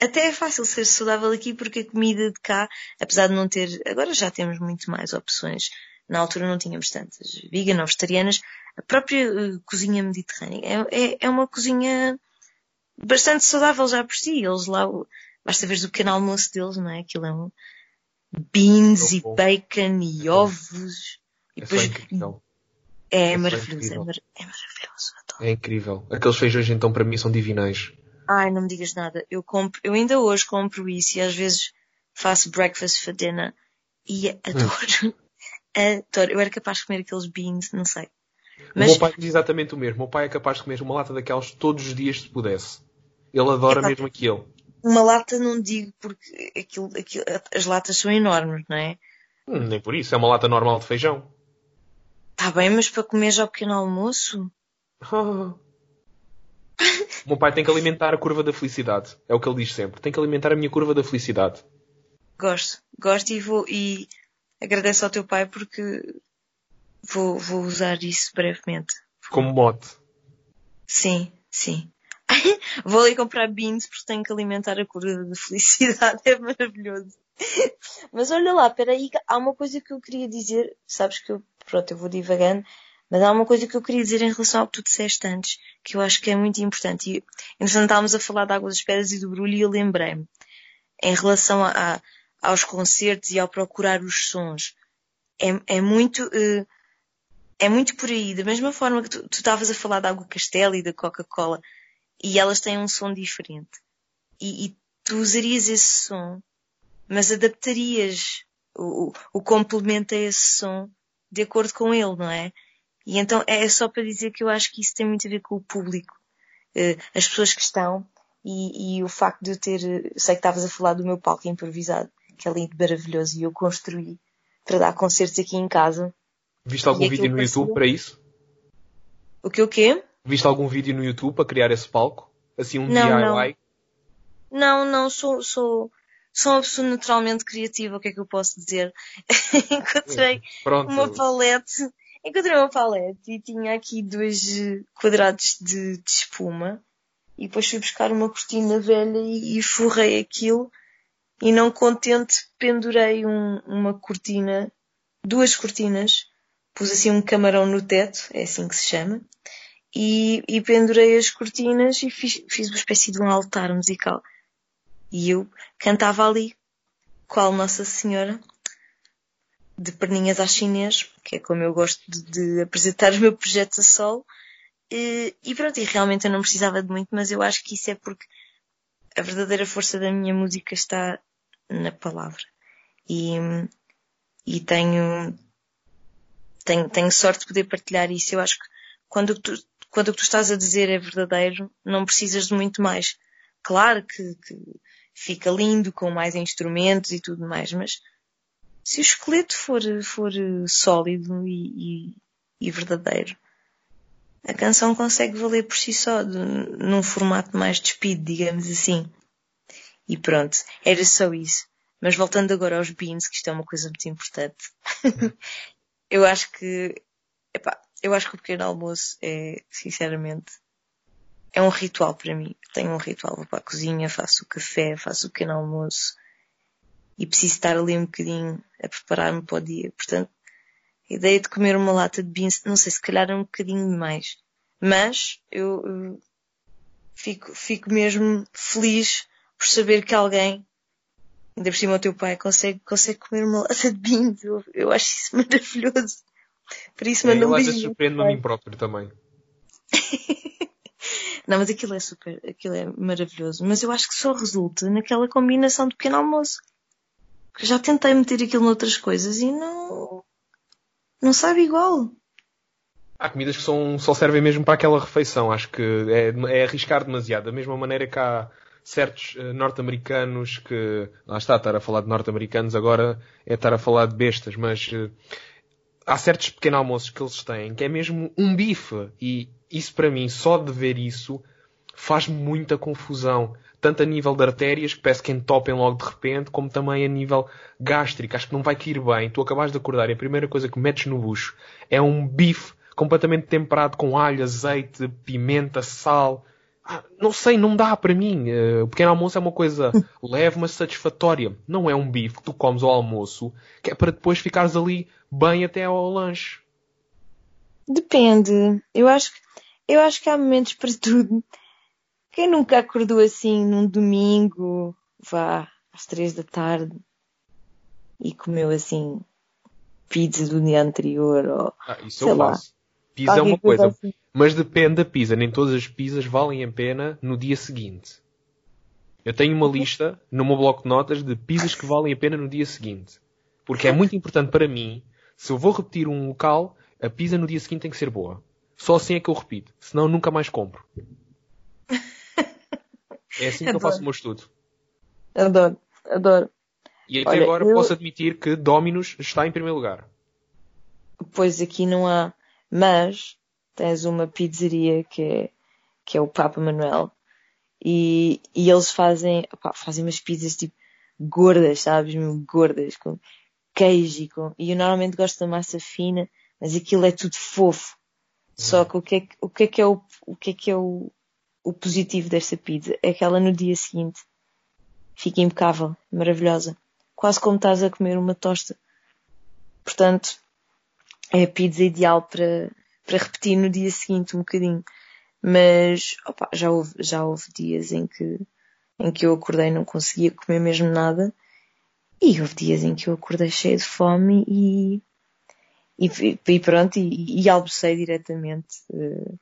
Speaker 3: até é fácil ser saudável aqui porque a comida de cá, apesar de não ter, agora já temos muito mais opções, na altura não tínhamos tantas, vegan ou vegetarianas, a própria eh, cozinha mediterrânea é, é, é uma cozinha bastante saudável já por si. Eles lá, o- basta ver o pequeno almoço deles, não é? Aquilo é um beans e
Speaker 2: bom.
Speaker 3: e
Speaker 2: bom.
Speaker 3: ovos. E
Speaker 2: É
Speaker 3: depois é,
Speaker 2: é só
Speaker 3: maravilhoso, é, é maravilhoso.
Speaker 2: É incrível. Aqueles feijões então para mim são divinais.
Speaker 3: Ai, não me digas nada. Eu compro, eu ainda hoje compro isso e às vezes faço breakfast for dinner e adoro. <laughs> Adoro. Eu era capaz de comer aqueles beans, não sei.
Speaker 2: O
Speaker 3: Mas
Speaker 2: meu pai diz exatamente o mesmo. O meu pai é capaz de comer uma lata daquelas todos os dias se pudesse. Ele adora
Speaker 3: Epá.
Speaker 2: mesmo aquilo.
Speaker 3: uma lata não digo porque aquilo, aquilo, as latas são enormes, não é?
Speaker 2: Hum, nem por isso. É uma lata normal de feijão.
Speaker 3: Tá bem, mas para comer já ao pequeno almoço? <laughs>
Speaker 2: Ah. O meu pai tem que alimentar a curva da felicidade. É o que ele diz sempre. Tem que alimentar a minha curva da felicidade.
Speaker 3: Gosto, gosto e vou e agradeço ao teu pai porque vou, vou usar isso brevemente.
Speaker 2: Como mote.
Speaker 3: Sim, sim. <laughs> vou ali comprar beans porque tenho que alimentar a curva de felicidade, <laughs> é maravilhoso. Mas olha lá, peraí, há uma coisa que eu queria dizer, sabes que eu, pronto, eu vou divagando, mas há uma coisa que eu queria dizer em relação ao que tu disseste antes, que eu acho que é muito importante. E, entretanto, estávamos a falar da Água das Pedras e do Brulho e eu lembrei-me, em relação a, a- aos concertos e ao procurar os sons, é, é muito, eh, é muito por aí. Da mesma forma que tu estavas a falar da Água Castelo e da Coca-Cola, e elas têm um som diferente. E, e tu usarias esse som, mas adaptarias o, o, o complemento a esse som de acordo com ele, não é? E então é só para dizer que eu acho que isso tem muito a ver com o público, eh, as pessoas que estão e, e o facto de eu ter, eh, sei que estavas a falar do meu palco improvisado, que é lindo, maravilhoso, e eu construí para dar concertos aqui em casa.
Speaker 2: Viste algum vídeo no
Speaker 3: parecia-
Speaker 2: YouTube para isso?
Speaker 3: O que o quê?
Speaker 2: Viste algum vídeo no YouTube para criar esse palco? Assim, um
Speaker 3: Não,
Speaker 2: DIY?
Speaker 3: Não, não, sou, sou, sou uma pessoa naturalmente criativa, o que é que eu posso dizer? <laughs> encontrei
Speaker 2: Pronto.
Speaker 3: uma palete, encontrei uma palete? E tinha aqui dois eh, quadrados de, de espuma. E depois fui buscar uma cortina velha e, e forrei aquilo. E não contente pendurei um- uma cortina, duas cortinas, pus assim um camarão no teto, é assim que se chama, e, e pendurei as cortinas e fiz, fiz uma espécie de um altar musical. E eu cantava ali, qual Nossa Senhora, de perninhas à chinês, que é como eu gosto de, de apresentar <laughs> o meu projeto a solo. E, e pronto, e realmente eu não precisava de muito, mas eu acho que isso é porque a verdadeira força da minha música está na palavra. E, e tenho, tenho, tenho sorte de poder partilhar isso. Eu acho que quando tu, quando o que tu estás a dizer é verdadeiro, não precisas de muito mais. Claro que, que fica lindo com mais instrumentos e tudo mais, mas se o esqueleto for, for sólido e, e, e verdadeiro, a canção consegue valer por si só, de- num formato mais despido, digamos assim. E pronto, era só isso. Mas voltando agora aos beans, que isto é uma coisa muito importante. <laughs> eu acho que, epá, eu acho que o pequeno almoço é, sinceramente, é um ritual para mim. Tenho um ritual, vou para a cozinha, faço o café, faço o pequeno almoço e preciso estar ali um bocadinho a preparar-me para o dia. Portanto, a ideia de comer uma lata de beans, não sei, se calhar é um bocadinho demais. Mas eu, eu fico, fico mesmo feliz por saber que alguém, ainda por cima o teu pai, consegue, consegue comer uma lata de beans. Eu, eu acho isso <laughs> maravilhoso. Por isso
Speaker 2: É,
Speaker 3: manda um
Speaker 2: eu às
Speaker 3: beijinho.
Speaker 2: surpreendo-me a mim próprio também. <laughs>
Speaker 3: Não, mas aquilo é super, aquilo é maravilhoso. Mas eu acho que só resulta naquela combinação de pequeno almoço. Já tentei meter aquilo noutras coisas e não, não sabe igual.
Speaker 2: Há comidas que são, só servem mesmo para aquela refeição. Acho que é, é arriscar demasiado. Da mesma maneira que há certos eh, norte-americanos que. Lá está, estar a falar de norte-americanos agora é estar a falar de bestas, mas eh, há certos pequenos almoços que eles têm que é mesmo um bife. E isso para mim, só de ver isso, faz muita confusão. Tanto a nível de artérias, que parece que entopem logo de repente, como também a nível gástrico. Acho que não vai cair bem. Tu acabaste de acordar e a primeira coisa que metes no bucho é um bife completamente temperado com alho, azeite, pimenta, sal. Ah, não sei, não dá para mim. Eh, O pequeno almoço é uma coisa <laughs> leve, mas satisfatória. Não é um bife que tu comes ao almoço, que é para depois ficares ali bem até ao lanche.
Speaker 3: Depende. Eu acho, que- eu acho que há momentos para tudo. Quem nunca acordou assim num domingo, vá às três da tarde e comeu assim pizza do dia anterior ou
Speaker 2: Ah, isso
Speaker 3: Sei
Speaker 2: eu
Speaker 3: lá.
Speaker 2: faço. Pizza é uma coisa,
Speaker 3: assim.
Speaker 2: mas depende da pizza. Nem todas as pizzas valem a pena no dia seguinte. Eu tenho uma lista no meu bloco de notas de pizzas que valem a pena no dia seguinte. Porque é muito importante para mim, se eu vou repetir um local, a pizza no dia seguinte tem que ser boa. Só assim é que eu repito. Senão nunca mais compro. <laughs> É assim que eu
Speaker 3: Adoro.
Speaker 2: faço o meu estudo.
Speaker 3: Adoro, adoro.
Speaker 2: E até
Speaker 3: Olha,
Speaker 2: agora
Speaker 3: eu-
Speaker 2: posso admitir que Dominus está em primeiro lugar.
Speaker 3: Pois aqui não há, mas tens uma pizzaria que é, que é o Papa Manuel e, e eles fazem, opá, fazem umas pizzas tipo gordas, sabes? Gordas, com queijo e com, e eu normalmente gosto da massa fina, mas aquilo é tudo fofo. Só que o que é o que, é, que é o, o que é que é o, o positivo desta pizza? É que ela no dia seguinte fica impecável, maravilhosa. Quase como estás a comer uma tosta. Portanto, é a pizza ideal para, para repetir no dia seguinte um bocadinho. Mas, opa, já houve, já houve dias em que, em que eu acordei e não conseguia comer mesmo nada. E houve dias em que eu acordei cheia de fome e, e, e pronto, e, e almocei diretamente. Eh,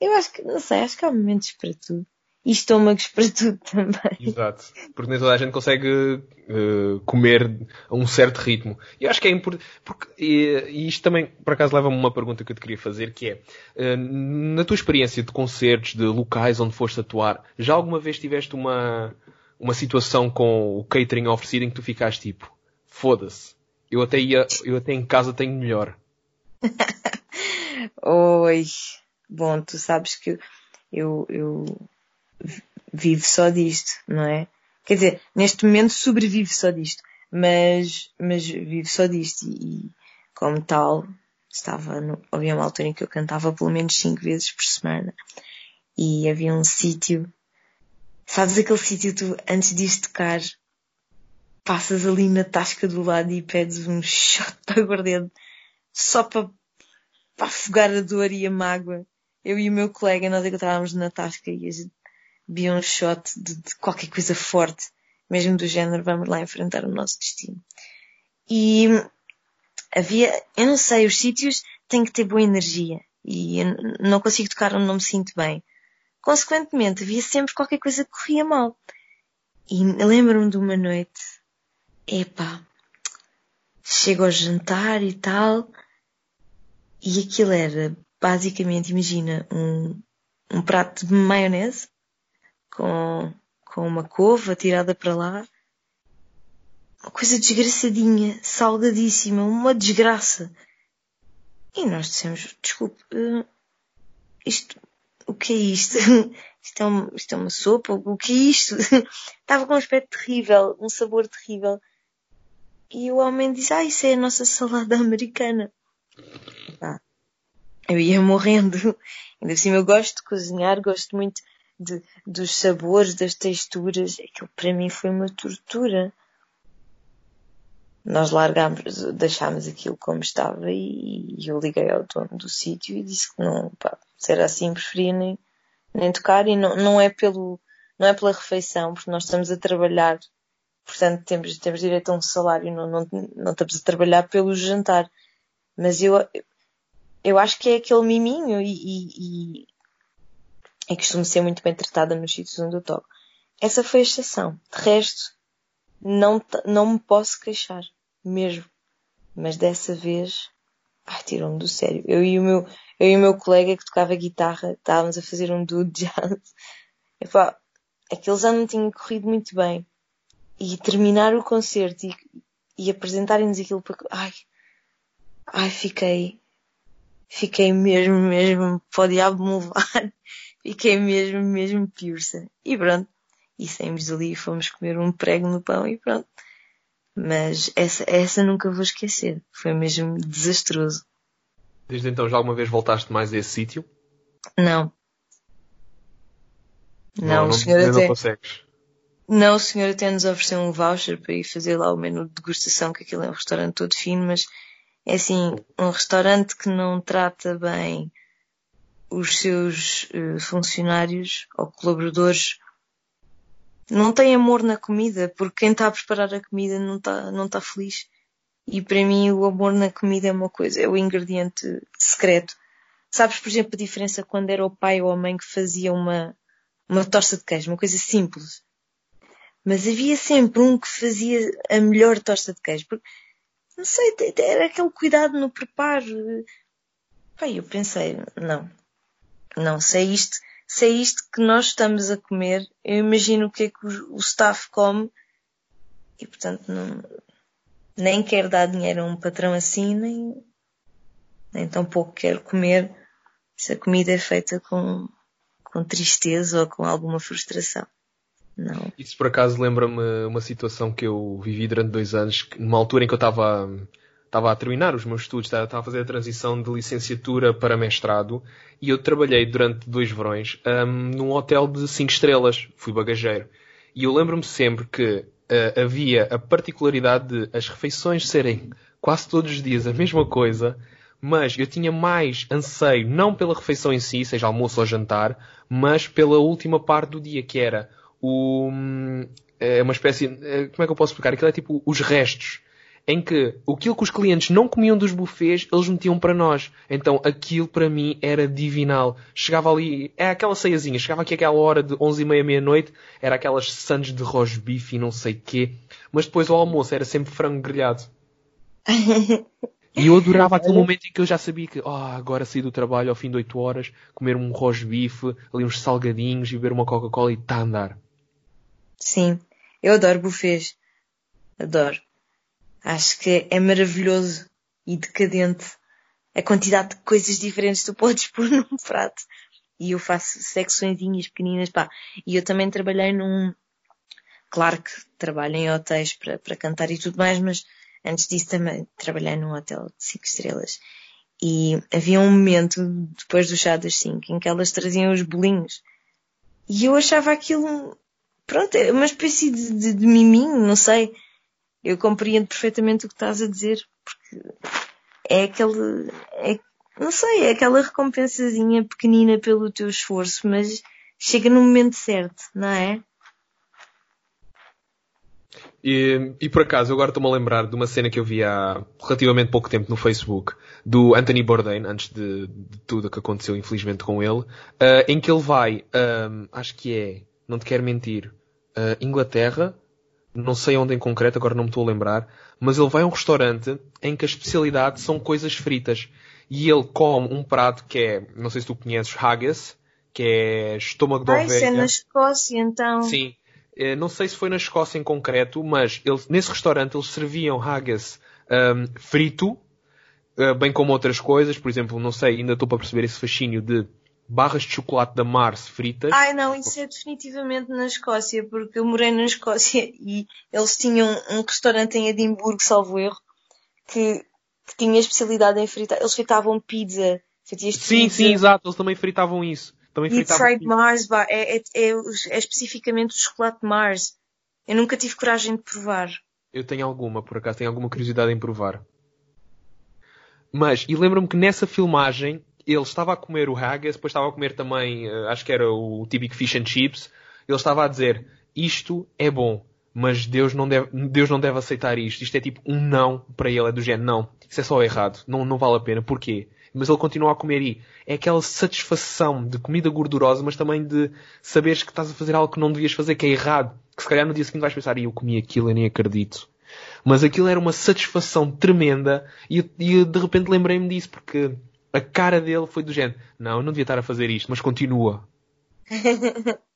Speaker 3: Eu acho que, não sei, acho que há momentos para tudo. E estômagos para tudo <laughs> também.
Speaker 2: Exato. Porque nem toda a gente consegue eh, comer a um certo ritmo. E eu acho que é importante. Porque, e, e isto também, por acaso, leva-me a uma pergunta que eu te queria fazer, que é, eh, na tua experiência de concertos, de locais onde foste atuar, já alguma vez tiveste uma, uma situação com o catering oferecido em que tu ficaste tipo, foda-se, eu até ia, eu até em casa tenho melhor. <laughs>
Speaker 3: Oi. Bom, tu sabes que eu, eu vive só disto, não é? Quer dizer, neste momento sobrevive só disto, mas, mas vive só disto e, e como tal, estava no, havia uma altura em que eu cantava pelo menos cinco vezes por semana e havia um sítio, sabes aquele sítio tu antes de tocar passas ali na tasca do lado e pedes um <laughs> shot de aguardente só para, para afogar a dor e a mágoa. Eu e o meu colega, nós encontrávamos na tasca e a gente bebia um shot de, de qualquer coisa forte, mesmo do género, vamos lá enfrentar o nosso destino. E havia, eu não sei, os sítios têm que ter boa energia e eu não consigo tocar onde não me sinto bem. Consequentemente, havia sempre qualquer coisa que corria mal. E lembro-me de uma noite, epá, chego ao jantar e tal, e aquilo era basicamente, imagina, um, um prato de maionese com, com uma couve tirada para lá, uma coisa desgraçadinha, salgadíssima, uma desgraça. E nós dissemos, desculpe, uh, isto, o que é isto? <laughs> Isto é, um, isto é uma sopa? O que é isto? <laughs> Estava com um aspecto terrível, um sabor terrível. E o homem diz, ah, isso é a nossa salada americana. Eu ia morrendo. Ainda assim eu gosto de cozinhar, gosto muito de, dos sabores, das texturas. Aquilo para mim foi uma tortura. Nós largámos, deixámos aquilo como estava e, e eu liguei ao dono do sítio e disse que não, pá, se era assim preferia nem, nem tocar e não, não é pelo, não é pela refeição, porque nós estamos a trabalhar portanto temos, temos direito a um salário, não, não, não estamos a trabalhar pelo jantar. Mas eu, eu acho que é aquele miminho e, e, e, e costumo ser muito bem tratada nos sítios onde eu toco. Essa foi a exceção. De resto, não, não me posso queixar, mesmo. Mas dessa vez, ai, tirou-me do sério. Eu e o meu, eu e o meu colega que tocava guitarra, estávamos a fazer um duo de jazz. <laughs> Epá, aquele já não tinha corrido muito bem e terminar o concerto e, e apresentarem-nos aquilo para. Ai, ai, fiquei. Fiquei mesmo, mesmo. Para o diabo me levar. <laughs> Fiquei mesmo, mesmo piursa. E pronto. E saímos dali e fomos comer um prego no pão e pronto. Mas essa, essa nunca vou esquecer. Foi mesmo desastroso.
Speaker 2: Desde então já alguma vez voltaste mais a esse sítio?
Speaker 3: Não.
Speaker 2: Não, não, não, senhor até... não consegues.
Speaker 3: Não, o senhor até nos ofereceu um voucher para ir fazer lá o menu de degustação, que aquilo é um restaurante todo fino, mas é assim, um restaurante que não trata bem os seus uh, funcionários ou colaboradores não tem amor na comida, porque quem está a preparar a comida não está não tá feliz. E para mim o amor na comida é uma coisa, é o ingrediente secreto. Sabes, por exemplo, a diferença quando era o pai ou a mãe que fazia uma, uma torta de queijo, uma coisa simples mas havia sempre um que fazia a melhor tosta de queijo. Porque, não sei, era aquele cuidado no preparo. Pai, eu pensei, não, não, se é isto, se é isto que nós estamos a comer, eu imagino o que é que o, o staff come e portanto não, nem quero dar dinheiro a um patrão assim, nem, nem tão pouco quero comer se a comida é feita com, com tristeza ou com alguma frustração. Não.
Speaker 2: Isso por acaso lembra-me uma situação que eu vivi durante dois anos, numa altura em que eu estava estava a terminar os meus estudos, estava a fazer a transição de licenciatura para mestrado e eu trabalhei durante dois verões um, num hotel de cinco estrelas, fui bagageiro. E eu lembro-me sempre que uh, havia a particularidade de as refeições serem quase todos os dias a mesma coisa, mas eu tinha mais anseio não pela refeição em si, seja almoço ou jantar, mas pela última parte do dia, que era o, é uma espécie, é, como é que eu posso explicar? Aquilo é tipo os restos. Em que aquilo que os clientes não comiam dos buffets, eles metiam para nós. Então aquilo para mim era divinal. Chegava ali, é aquela ceiazinha, chegava aqui aquela hora de 11 e meia, meia-noite, era aquelas sandes de rosbife e não sei quê. Mas depois o almoço era sempre frango grelhado. <laughs> E eu adorava aquele momento em que eu já sabia que, oh, agora saí do trabalho ao fim de 8 horas, comer um rosbife, ali uns salgadinhos e beber uma Coca-Cola e tá a andar.
Speaker 3: Sim, eu adoro buffets. Adoro. Acho que é maravilhoso e decadente a quantidade de coisas diferentes que tu podes pôr <laughs> num prato. E eu faço secçõezinhas pequeninas, pá. E eu também trabalhei num, claro que trabalho em hotéis para, para cantar e tudo mais, mas antes disso também trabalhei num hotel de 5 estrelas. E havia um momento, depois do chá das 5, em que elas traziam os bolinhos. E eu achava aquilo, pronto, é uma espécie de, de, de miminho, não sei. Eu compreendo perfeitamente o que estás a dizer, porque é aquele, é, não sei, é aquela recompensazinha pequenina pelo teu esforço, mas chega no momento certo, não é?
Speaker 2: E, e, por acaso, agora estou-me a lembrar de uma cena que eu vi há relativamente pouco tempo no Facebook, do Anthony Bourdain, antes de, de tudo o que aconteceu, infelizmente, com ele, uh, em que ele vai, uh, acho que é, não te quero mentir, uh, Inglaterra, não sei onde em concreto, agora não me estou a lembrar, mas ele vai a um restaurante em que a especialidade são coisas fritas. E ele come um prato que é, não sei se tu conheces, haggis, que é estômago de
Speaker 3: ovelha.
Speaker 2: Isso
Speaker 3: é na Escócia, então.
Speaker 2: Sim. Eh, não sei se foi na Escócia em concreto, mas eles, nesse restaurante eles serviam haggis um, frito, uh, bem como outras coisas. Por exemplo, não sei, ainda estou para perceber esse fascínio de barras de chocolate da Mars fritas.
Speaker 3: Ai não, isso é definitivamente na Escócia, porque eu morei na Escócia <laughs> e eles tinham um restaurante em Edimburgo, salvo erro, que, que tinha especialidade em fritar. Eles fritavam pizza, fatias de
Speaker 2: Sim,
Speaker 3: pizza.
Speaker 2: sim, exato, eles também fritavam isso. Também
Speaker 3: E
Speaker 2: fritavam.
Speaker 3: Mars, bah, é, é, é, é especificamente o chocolate Mars. Eu nunca tive coragem de provar.
Speaker 2: Eu tenho alguma, por acaso, tenho alguma curiosidade em provar. Mas, e lembro-me que nessa filmagem, ele estava a comer o haggis, depois estava a comer também, eh, acho que era o típico fish and chips. Ele estava a dizer, isto é bom, mas Deus não deve, Deus não deve aceitar isto. Isto é tipo um não para ele, é do género, não, isso é só errado, não, não vale a pena. Porquê? Mas ele continua a comer e é aquela satisfação de comida gordurosa, mas também de saberes que estás a fazer algo que não devias fazer, que é errado. Que se calhar no dia seguinte vais pensar, "Ih, eu comi aquilo, eu nem acredito. Mas aquilo era uma satisfação tremenda e, e de repente lembrei-me disso porque a cara dele foi do género, não, não devia estar a fazer isto, mas continua. <laughs>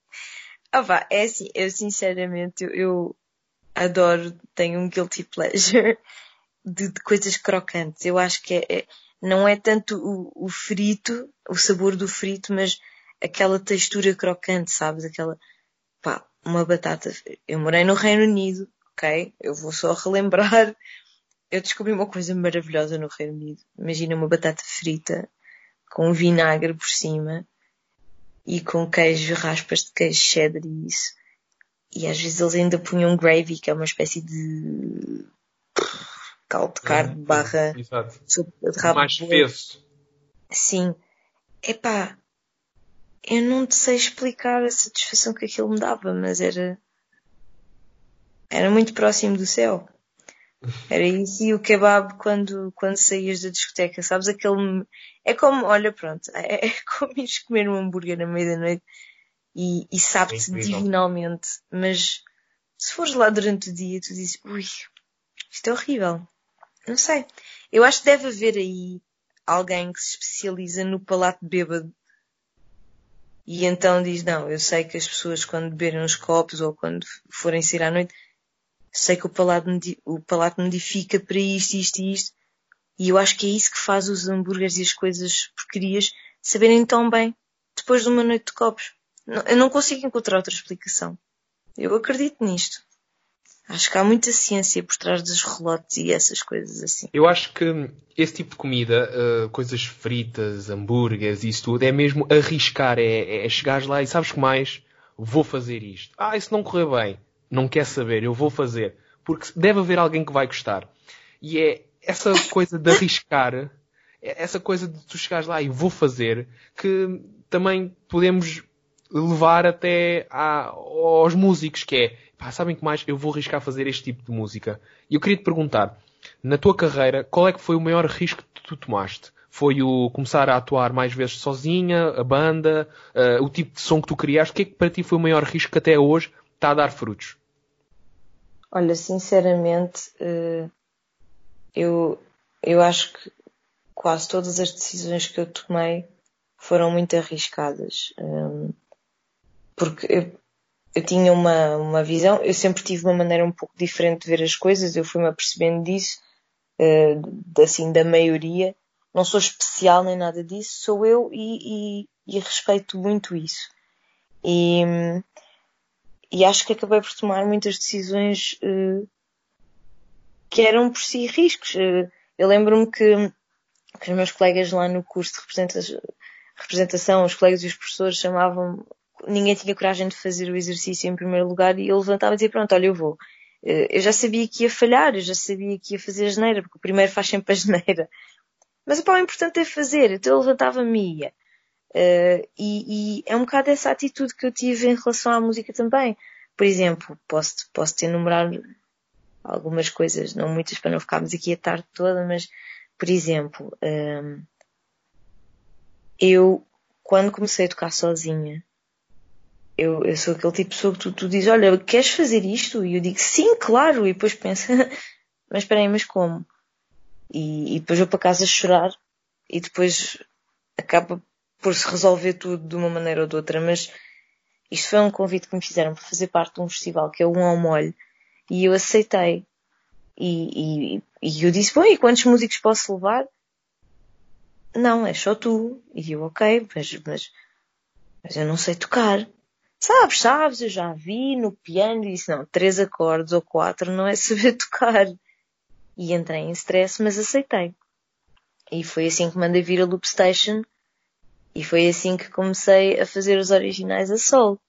Speaker 3: Ah vá, é assim, eu sinceramente, eu adoro, tenho um guilty pleasure <laughs> de, de coisas crocantes. Eu acho que é, é- não é tanto o, o frito, o sabor do frito, mas aquela textura crocante, sabes? Aquela, pá, uma batata. Eu morei no Reino Unido, ok? Eu vou só relembrar. Eu descobri uma coisa maravilhosa no Reino Unido. Imagina uma batata frita com vinagre por cima e com queijo, raspas de queijo cheddar e isso. E às vezes eles ainda punham gravy, que é uma espécie de caldo de carne barra
Speaker 2: Exato.
Speaker 3: sopa de rabo
Speaker 2: Mais espesso.
Speaker 3: Sim. Epá, eu não te sei explicar a satisfação que aquilo me dava, mas era. Era muito próximo do céu. Era isso e o kebab quando, quando saías da discoteca, sabes? Aquele. É como, olha, pronto, é, <laughs> é como ires comer um hambúrguer na meia da noite e, e sabe-te
Speaker 2: É
Speaker 3: divinalmente, mas se fores lá durante o dia, tu dizes, ui, isto é horrível. Não sei. Eu acho que deve haver aí alguém que se especializa no palato bêbado. E então diz, não, eu sei que as pessoas quando beberem uns copos ou quando forem sair à noite, sei que o palato, o palato modifica para isto, isto e isto. E eu acho que é isso que faz os hambúrgueres e as coisas porcarias saberem tão bem depois de uma noite de copos. Eu não consigo encontrar outra explicação. Eu acredito nisto. Acho que há muita ciência por trás dos relotes e essas coisas assim.
Speaker 2: Eu acho que esse tipo de comida, uh, coisas fritas, hambúrgueres, isso tudo, é mesmo arriscar, é, é chegares lá e sabes que mais? Vou fazer isto. Ah, isso não correu bem. Não quer saber, eu vou fazer. Porque deve haver alguém que vai gostar. E é essa coisa de arriscar, é essa coisa de tu chegares lá e vou fazer, que também podemos levar até à- aos músicos, que é, pá, sabem que mais? Eu vou arriscar fazer este tipo de música. E eu queria te perguntar, na tua carreira, qual é que foi o maior risco que tu tomaste? Foi o começar a atuar mais vezes sozinha, a banda, eh, o tipo de som que tu criaste? O que é que para ti foi o maior risco que até hoje está a dar frutos?
Speaker 3: Olha, sinceramente, eh, eu, eu acho que quase todas as decisões que eu tomei foram muito arriscadas. Hum, Porque eu, eu tinha uma, uma visão, eu sempre tive uma maneira um pouco diferente de ver as coisas, eu fui-me apercebendo disso, eh, assim, da maioria. Não sou especial nem nada disso, sou eu e, e e respeito muito isso. E, e acho que acabei por tomar muitas decisões uh, que eram por si riscos. Uh, eu lembro-me que, que, os meus colegas lá no curso de representação, os colegas e os professores chamavam ninguém tinha coragem de fazer o exercício em primeiro lugar e eu levantava e dizia, pronto, olha, eu vou. Uh, eu já sabia que ia falhar, eu já sabia que ia fazer a geneira, porque o primeiro faz sempre a geneira. Mas o importante é fazer, então eu levantava-me e ia. Uh, e, e, é um bocado essa atitude que eu tive em relação à música também. Por exemplo, posso, posso te enumerar algumas coisas, não muitas para não ficarmos aqui a tarde toda, mas, por exemplo, um, eu, quando comecei a tocar sozinha, eu, eu sou aquele tipo de pessoa que tu, tu dizes, olha, queres fazer isto? E eu digo, sim, claro, e depois pensa, <laughs> mas espera aí, mas como? E, e depois vou para casa chorar e depois acaba por se resolver tudo de uma maneira ou de outra, mas isto foi um convite que me fizeram para fazer parte de um festival que é o Um ao Molho e eu aceitei. E, e, e eu disse, bom, e quantos músicos posso levar? Não, é só tu. E eu, ok, mas, mas, mas eu não sei tocar. Sabes, sabes, eu já vi no piano e disse, não, três acordes ou quatro não é saber <laughs> tocar. E entrei em stress, mas aceitei. E foi assim que mandei vir a Loop Station e foi assim que comecei a fazer os originais a solo.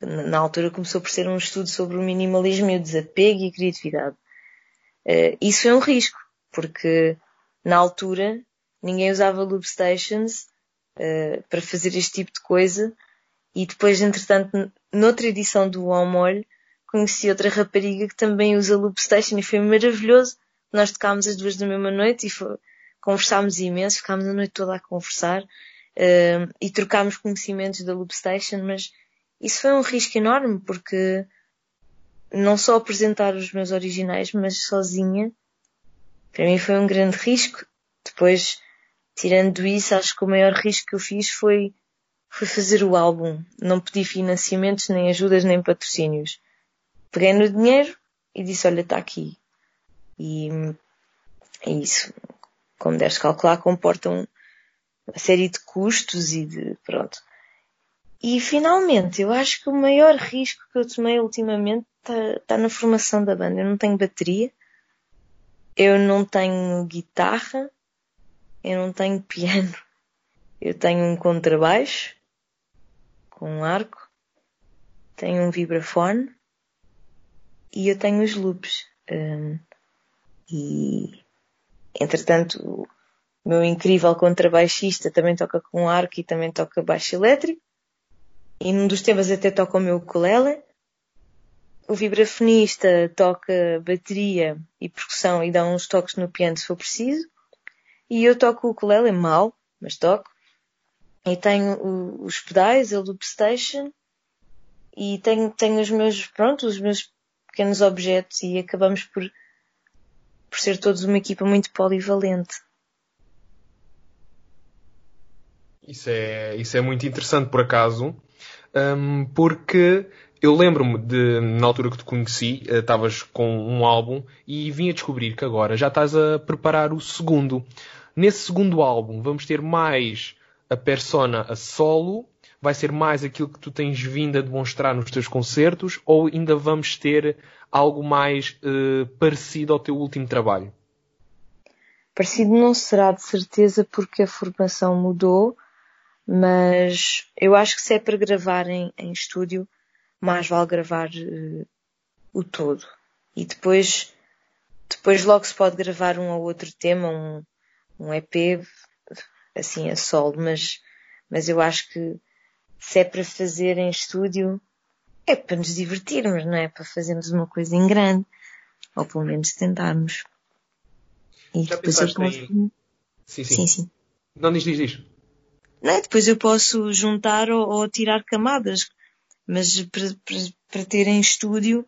Speaker 3: Na altura começou por ser um estudo sobre o minimalismo e o desapego e a criatividade. Uh, isso é um risco, porque na altura ninguém usava loop stations uh, para fazer este tipo de coisa e depois, entretanto, noutra edição do Ao Molho, conheci outra rapariga que também usa loop station e foi maravilhoso. Nós tocámos as duas da mesma noite e foi, conversámos imenso, ficámos a noite toda a conversar uh, e trocámos conhecimentos da Loopstation, mas isso foi um risco enorme porque não só apresentar os meus originais, mas sozinha, para mim foi um grande risco. Depois, tirando isso, acho que o maior risco que eu fiz foi, foi fazer o álbum. Não pedi financiamentos, nem ajudas, nem patrocínios. Peguei no dinheiro e disse, olha, está aqui. E é isso como deves calcular, comportam uma série de custos e de, pronto. E finalmente, eu acho que o maior risco que eu tomei ultimamente está tá na formação da banda. Eu não tenho bateria, eu não tenho guitarra, eu não tenho piano, eu tenho um contrabaixo com um arco, tenho um vibrafone e eu tenho os loops. Um, e Entretanto, o meu incrível contrabaixista também toca com arco e também toca baixo elétrico. E num dos temas até toca o meu ukulele. O vibrafonista toca bateria e percussão e dá uns toques no piano se for preciso. E eu toco o ukulele mal, mas toco. E tenho os pedais, a loop station. E tenho, tenho os meus, pronto, os meus pequenos objetos e acabamos por por ser todos uma equipa muito polivalente.
Speaker 2: Isso é, isso é muito interessante, por acaso, um, porque eu lembro-me de, na altura que te conheci, eh, estavas com um álbum e vim a descobrir que agora já estás a preparar o segundo. Nesse segundo álbum vamos ter mais a persona a solo, vai ser mais aquilo que tu tens vindo a demonstrar nos teus concertos ou ainda vamos ter algo mais uh, parecido ao teu último trabalho?
Speaker 3: Parecido não será de certeza porque a formação mudou, mas eu acho que se é para gravar em, em estúdio, mais vale gravar uh, o todo. E depois, depois logo se pode gravar um ou outro tema, um, um EP, assim a solo, mas, mas eu acho que se é para fazer em estúdio, é para nos divertirmos, não é? Para fazermos uma coisa em grande. Ou pelo menos tentarmos.
Speaker 2: E Já depois eu posso... Em... Sim, sim. sim, sim. Não diz, diz, diz.
Speaker 3: Não, é? depois eu posso juntar ou, ou tirar camadas. Mas para, para, para ter em estúdio,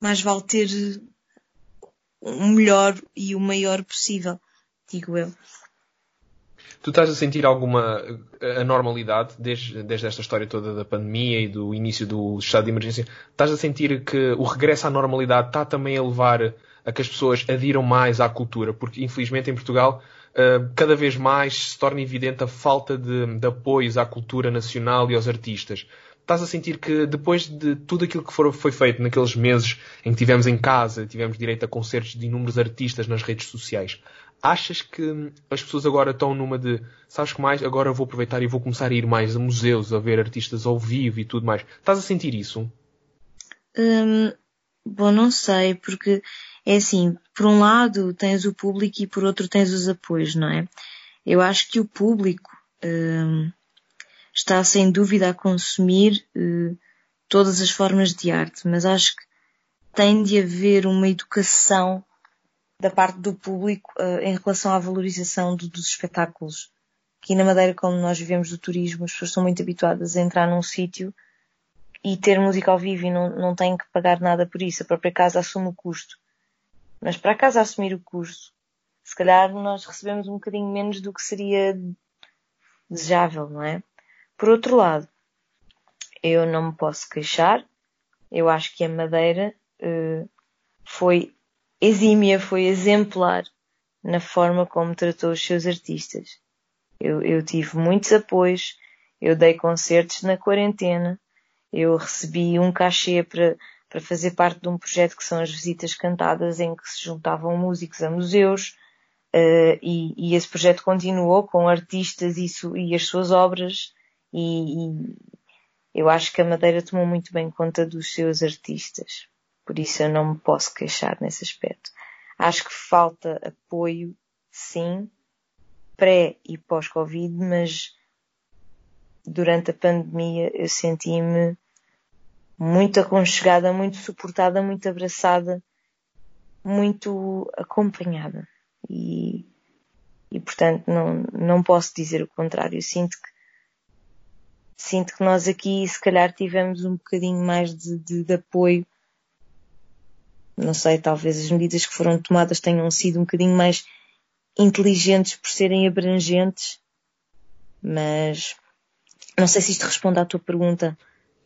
Speaker 3: mais vale ter o melhor e o maior possível, digo eu.
Speaker 2: Tu estás a sentir alguma anormalidade desde, desde esta história toda da pandemia e do início do estado de emergência? Estás a sentir que o regresso à normalidade está também a levar a que as pessoas adiram mais à cultura? Porque, infelizmente, em Portugal, uh, cada vez mais se torna evidente a falta de, de apoios à cultura nacional e aos artistas estás a sentir que depois de tudo aquilo que for, foi feito naqueles meses em que tivemos em casa, tivemos direito a concertos de inúmeros artistas nas redes sociais, achas que as pessoas agora estão numa de, sabes que mais, agora vou aproveitar e vou começar a ir mais a museus, a ver artistas ao vivo e tudo mais. Estás a sentir isso?
Speaker 3: Hum, bom, não sei, porque é assim, por um lado tens o público e por outro tens os apoios, não é? Eu acho que o público hum, está sem dúvida a consumir hum, todas as formas de arte, mas acho que tem de haver uma educação da parte do público uh, em relação à valorização do, dos espetáculos. Aqui na Madeira, como nós vivemos do turismo, as pessoas estão muito habituadas a entrar num sítio e ter música ao vivo e não, não têm que pagar nada por isso. A própria casa assume o custo. Mas para a casa assumir o custo, se calhar nós recebemos um bocadinho menos do que seria desejável, não é? Por outro lado, eu não me posso queixar. Eu acho que a Madeira uh, foi exímia, foi exemplar na forma como tratou os seus artistas. Eu, eu tive muitos apoios, eu dei concertos na quarentena, eu recebi um cachê para, para fazer parte de um projeto que são as visitas cantadas em que se juntavam músicos a museus, uh, e, e, esse projeto continuou com artistas e, su, e as suas obras, e, e eu acho que a Madeira tomou muito bem conta dos seus artistas. Por isso eu não me posso queixar nesse aspecto. Acho que falta apoio, sim, pré e pós-Covid, mas durante a pandemia eu senti-me muito aconchegada, muito suportada, muito abraçada, muito acompanhada. E, e portanto não, não posso dizer o contrário. Sinto que sinto que nós aqui se calhar tivemos um bocadinho mais de, de, de apoio não sei, talvez as medidas que foram tomadas tenham sido um bocadinho mais inteligentes por serem abrangentes, mas não sei se isto responde à tua pergunta.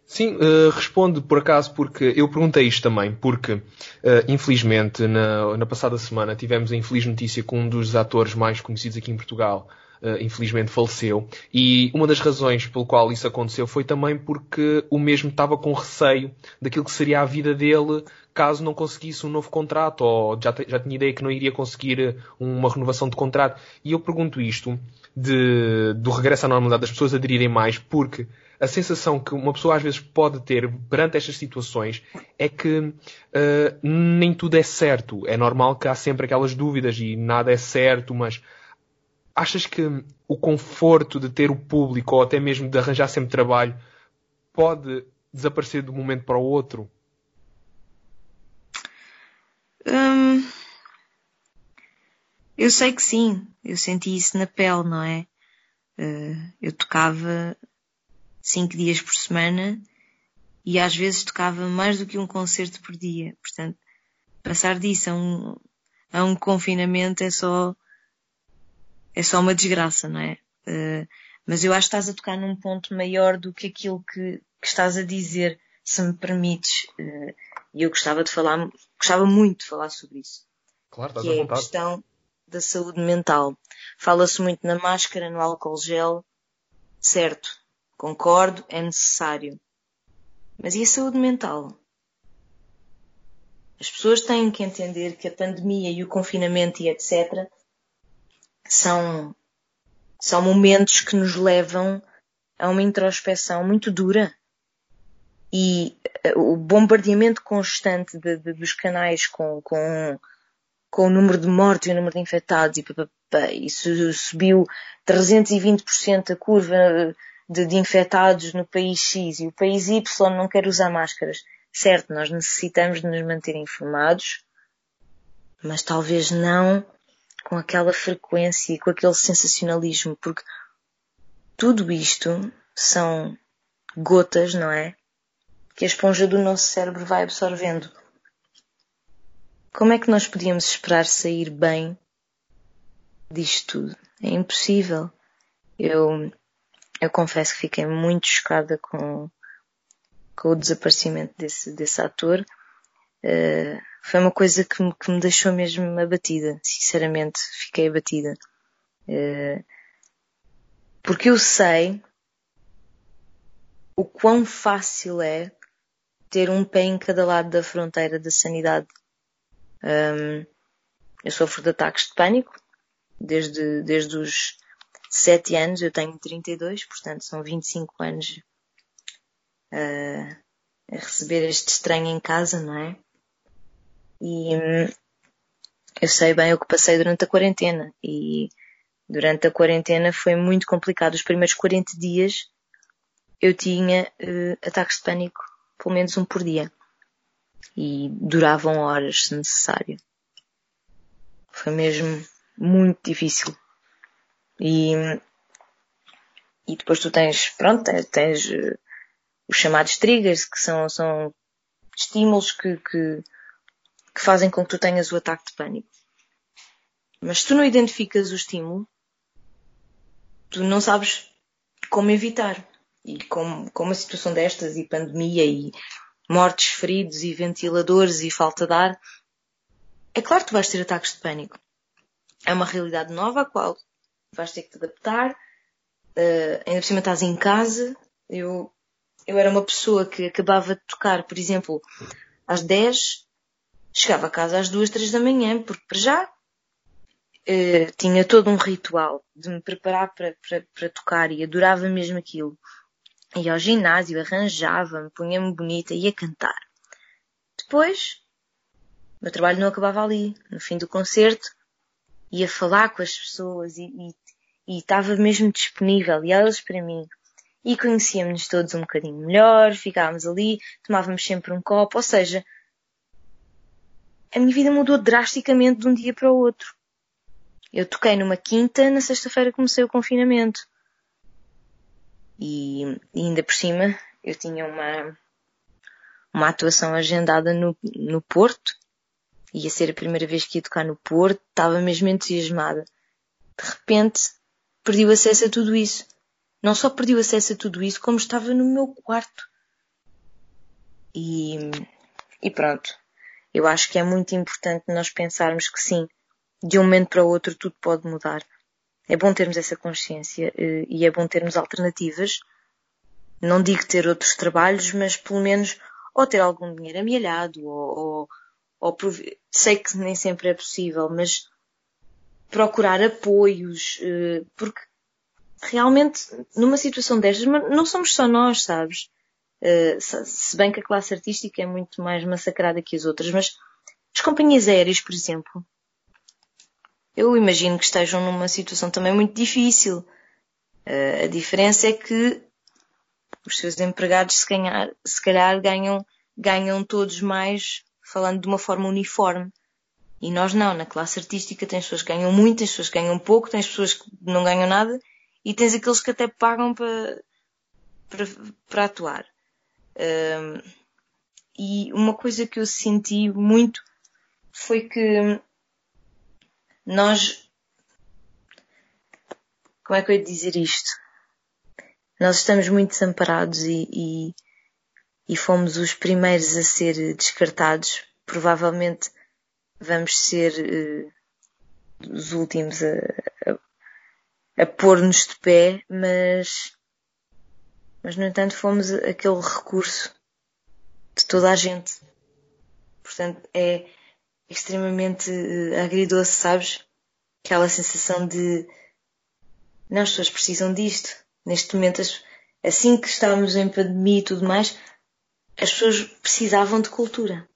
Speaker 2: Sim, uh, responde por acaso porque eu perguntei isto também, porque uh, infelizmente na, na passada semana tivemos a infeliz notícia que um dos atores mais conhecidos aqui em Portugal uh, infelizmente faleceu. E uma das razões pelo qual isso aconteceu foi também porque o mesmo estava com receio daquilo que seria a vida dele caso não conseguisse um novo contrato ou já, já tinha ideia que não iria conseguir eh, uma renovação de contrato. E eu pergunto isto de, do regresso à normalidade das pessoas aderirem mais porque a sensação que uma pessoa às vezes pode ter perante estas situações é que uh, nem tudo é certo. É normal que há sempre aquelas dúvidas e nada é certo, mas achas que o conforto de ter o público ou até mesmo de arranjar sempre trabalho pode desaparecer de um momento para o outro?
Speaker 3: Hum, eu sei que sim, eu senti isso na pele, não é? Uh, eu tocava cinco dias por semana e às vezes tocava mais do que um concerto por dia. Portanto, passar disso a um, a um confinamento é só é só uma desgraça, não é? Uh, mas eu acho que estás a tocar num ponto maior do que aquilo que, que estás a dizer, se me permites. Uh, e eu gostava de falar, gostava muito de falar sobre isso.
Speaker 2: Claro, estás
Speaker 3: que
Speaker 2: à
Speaker 3: é
Speaker 2: vontade.
Speaker 3: a questão da saúde mental. Fala-se muito na máscara, no álcool gel. Certo, concordo, é necessário. Mas e a saúde mental? As pessoas têm que entender que a pandemia e o confinamento e etc são, são momentos que nos levam a uma introspeção muito dura. E eh, o bombardeamento constante de, de, dos canais com, com, com o número de mortes e o número de infectados e isso subiu 320% a curva de, de infectados no país X e o país Y não quer usar máscaras. Certo, nós necessitamos de nos manter informados, mas talvez não com aquela frequência e com aquele sensacionalismo, porque tudo isto são gotas, não é? Que a esponja do nosso cérebro vai absorvendo. Como é que nós podíamos esperar sair bem disto tudo? É impossível. Eu, eu confesso que fiquei muito chocada com, com o desaparecimento desse, desse ator. Uh, foi uma coisa que me, que me deixou mesmo abatida. Sinceramente, fiquei abatida. Uh, porque eu sei o quão fácil é ter um pé em cada lado da fronteira da sanidade. Eu sofro de ataques de pânico desde, desde os 7 anos, eu tenho 32, portanto são 25 anos uh, a receber este estranho em casa, não é? E hum, eu sei bem o que passei durante a quarentena e durante a quarentena foi muito complicado. Os primeiros 40 dias eu tinha uh, ataques de pânico, pelo menos um por dia. E duravam horas, se necessário. Foi mesmo muito difícil. E, e depois tu tens, pronto, tens, tens uh, os chamados triggers, que são, são estímulos que, que, que fazem com que tu tenhas o ataque de pânico. Mas se tu não identificas o estímulo, tu não sabes como evitar. E com, com uma situação destas e pandemia e mortes, feridos e ventiladores e falta de ar, é claro que tu vais ter ataques de pânico. É uma realidade nova a qual vais ter que te adaptar. Uh, ainda por cima estás em casa. Eu, eu era uma pessoa que acabava de tocar, por exemplo, às 10, chegava a casa às 2, 3 da manhã, porque para já uh, tinha todo um ritual de me preparar para, para, para tocar e adorava mesmo aquilo. Ia ao ginásio, arranjava-me, punha-me bonita e ia cantar. Depois, o meu trabalho não acabava ali. No fim do concerto, ia falar com as pessoas e, e, e estava mesmo disponível, e elas para mim. E conhecíamos-nos todos um bocadinho melhor, ficávamos ali, tomávamos sempre um copo, ou seja, a minha vida mudou drasticamente de um dia para o outro. Eu toquei numa quinta, na sexta-feira comecei o confinamento. E, e, ainda por cima eu tinha uma, uma atuação agendada no, no Porto. Ia ser a primeira vez que ia tocar no Porto, estava mesmo entusiasmada. De repente perdi o acesso a tudo isso. Não só perdi o acesso a tudo isso, como estava no meu quarto. E, e pronto. Eu acho que é muito importante nós pensarmos que sim, de um momento para o outro tudo pode mudar. É bom termos essa consciência eh, e é bom termos alternativas. Não digo ter outros trabalhos, mas pelo menos ou ter algum dinheiro amealhado ou, ou, ou sei que nem sempre é possível, mas procurar apoios, eh, porque realmente numa situação destas não somos só nós, sabes? Eh, se bem que a classe artística é muito mais massacrada que as outras, mas as companhias aéreas, por exemplo, eu imagino que estejam numa situação também muito difícil. Uh, a diferença é que os seus empregados, se, ganhar, se calhar, ganham, ganham todos mais, falando de uma forma uniforme. E nós não, na classe artística tens pessoas que ganham muito, tens pessoas que ganham pouco, tens pessoas que não ganham nada e tens aqueles que até pagam para, para, para atuar. E uma coisa que eu senti muito foi que nós. Como é que eu ia dizer isto? Nós estamos muito desamparados e, e, e fomos os primeiros a ser descartados. Provavelmente vamos ser uh, os últimos a, a, a pôr-nos de pé, mas, mas no entanto fomos aquele recurso de toda a gente. Portanto, é, extremamente uh, agridoce, sabes? Aquela sensação de não, as pessoas precisam disto. Neste momento, assim que estávamos em pandemia e tudo mais, as pessoas precisavam de cultura.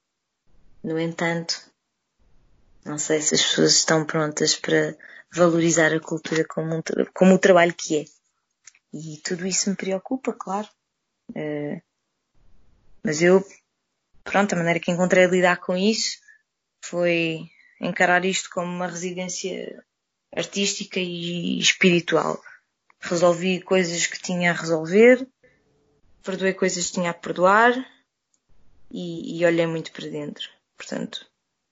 Speaker 3: No entanto, não sei se as pessoas estão prontas para valorizar a cultura como, um, como o trabalho que é. E tudo isso me preocupa, claro. Uh, mas eu, pronto, a maneira que encontrei lidar com isso foi encarar isto como uma residência artística e espiritual. Resolvi coisas que tinha a resolver, perdoei coisas que tinha a perdoar e, e olhei muito para dentro. Portanto,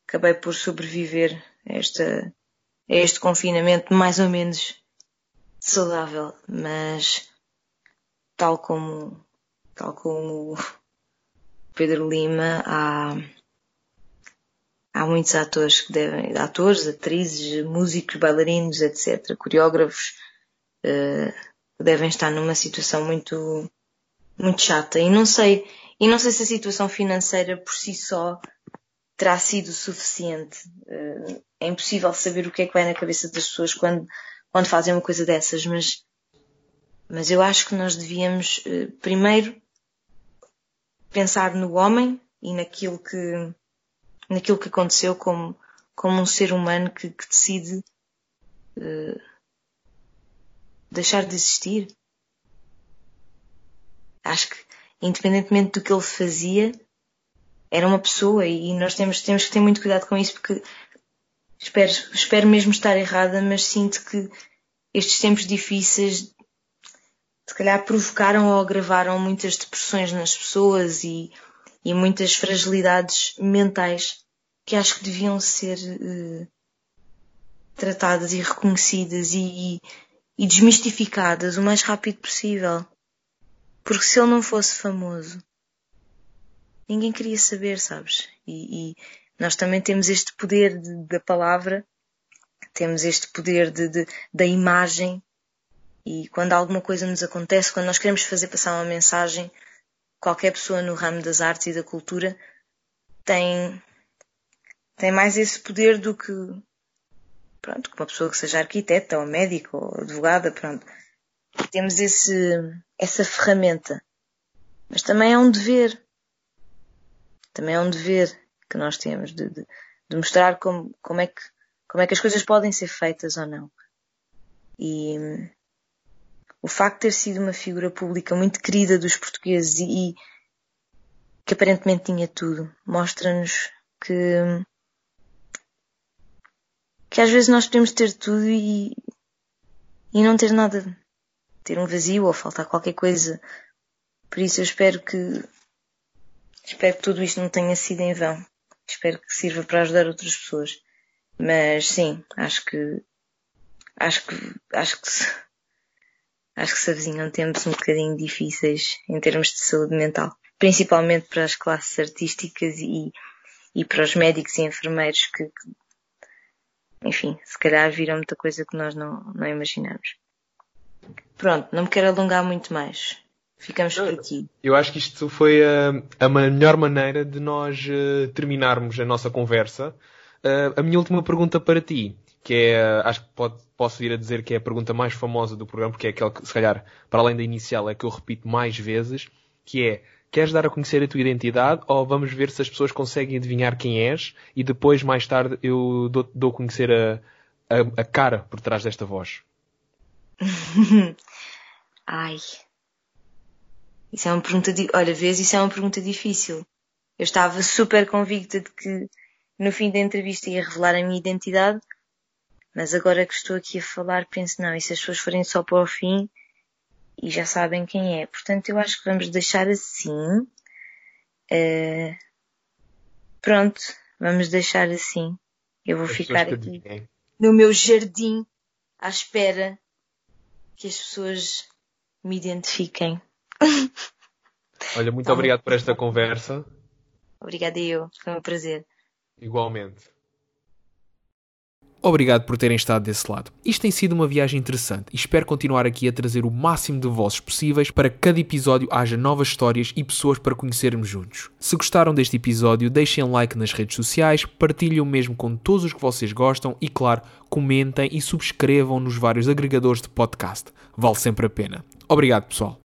Speaker 3: acabei por sobreviver a, esta, a este confinamento mais ou menos saudável, mas tal como, tal como Pedro Lima, há, há muitos atores que devem, atores, atrizes, músicos, bailarinos, etc., coreógrafos, uh, devem estar numa situação muito, muito chata. E não sei, e não sei se a situação financeira por si só terá sido suficiente. Uh, é impossível saber o que é que vai na cabeça das pessoas quando, quando fazem uma coisa dessas, mas, mas eu acho que nós devíamos uh, primeiro pensar no homem e naquilo que, naquilo que aconteceu como, como um ser humano que, que decide uh, deixar de existir. Acho que, independentemente do que ele fazia, era uma pessoa e nós temos, temos que ter muito cuidado com isso porque espero, espero mesmo estar errada, mas sinto que estes tempos difíceis se calhar provocaram ou agravaram muitas depressões nas pessoas e, e muitas fragilidades mentais que acho que deviam ser uh, tratadas e reconhecidas e, e desmistificadas o mais rápido possível. Porque se ele não fosse famoso, ninguém queria saber, sabes? E, e nós também temos este poder de, da palavra, temos este poder de, de, da imagem e quando alguma coisa nos acontece, quando nós queremos fazer passar uma mensagem, qualquer pessoa no ramo das artes e da cultura tem, tem mais esse poder do que, pronto, que uma pessoa que seja arquiteta ou médico ou advogada, pronto. Temos esse, essa ferramenta. Mas também é um dever. Também é um dever que nós temos de, de, de mostrar como, como, é que, como é que as coisas podem ser feitas ou não. E, o facto de ter sido uma figura pública muito querida dos portugueses e, e que aparentemente tinha tudo, mostra-nos que que às vezes nós podemos ter tudo e, e não ter nada, ter um vazio ou faltar qualquer coisa. Por isso eu espero que espero que tudo isto não tenha sido em vão. Espero que sirva para ajudar outras pessoas. Mas sim, acho que acho que acho que acho que se avizinham tempos um bocadinho difíceis em termos de saúde mental, principalmente para as classes artísticas e, e para os médicos e enfermeiros que, que enfim, se calhar viram muita coisa que nós não, não imaginamos. Pronto, não me quero alongar muito mais. Ficamos por aqui.
Speaker 2: Eu acho que isto foi a, a melhor maneira de nós uh, terminarmos a nossa conversa. Uh, a minha última pergunta para ti que é, acho que pode, posso vir a dizer que é a pergunta mais famosa do programa, porque é aquela que, se calhar, para além da inicial, é que eu repito mais vezes, que é, queres dar a conhecer a tua identidade ou vamos ver se as pessoas conseguem adivinhar quem és e depois, mais tarde, eu dou, dou a conhecer a, a, a cara por trás desta voz? <laughs>
Speaker 3: Ai. Isso é uma pergunta, olha, vês, isso é uma pergunta difícil. Eu estava super convicta de que no fim da entrevista ia revelar a minha identidade, mas agora que estou aqui a falar, penso, não, e se as pessoas forem só para o fim e já sabem quem é. Portanto, eu acho que vamos deixar assim. Uh, pronto, vamos deixar assim. Eu vou as ficar aqui no meu jardim à espera que as pessoas me identifiquem. <laughs>
Speaker 2: Olha, muito tá obrigado por esta conversa.
Speaker 3: Obrigada eu, foi um prazer.
Speaker 2: Igualmente.
Speaker 1: Obrigado por terem estado desse lado. Isto tem sido uma viagem interessante e espero continuar aqui a trazer o máximo de vozes possíveis para que cada episódio haja novas histórias e pessoas para conhecermos juntos. Se gostaram deste episódio, deixem like nas redes sociais, partilhem o mesmo com todos os que vocês gostam e, claro, comentem e subscrevam nos vários agregadores de podcast. Vale sempre a pena. Obrigado, pessoal.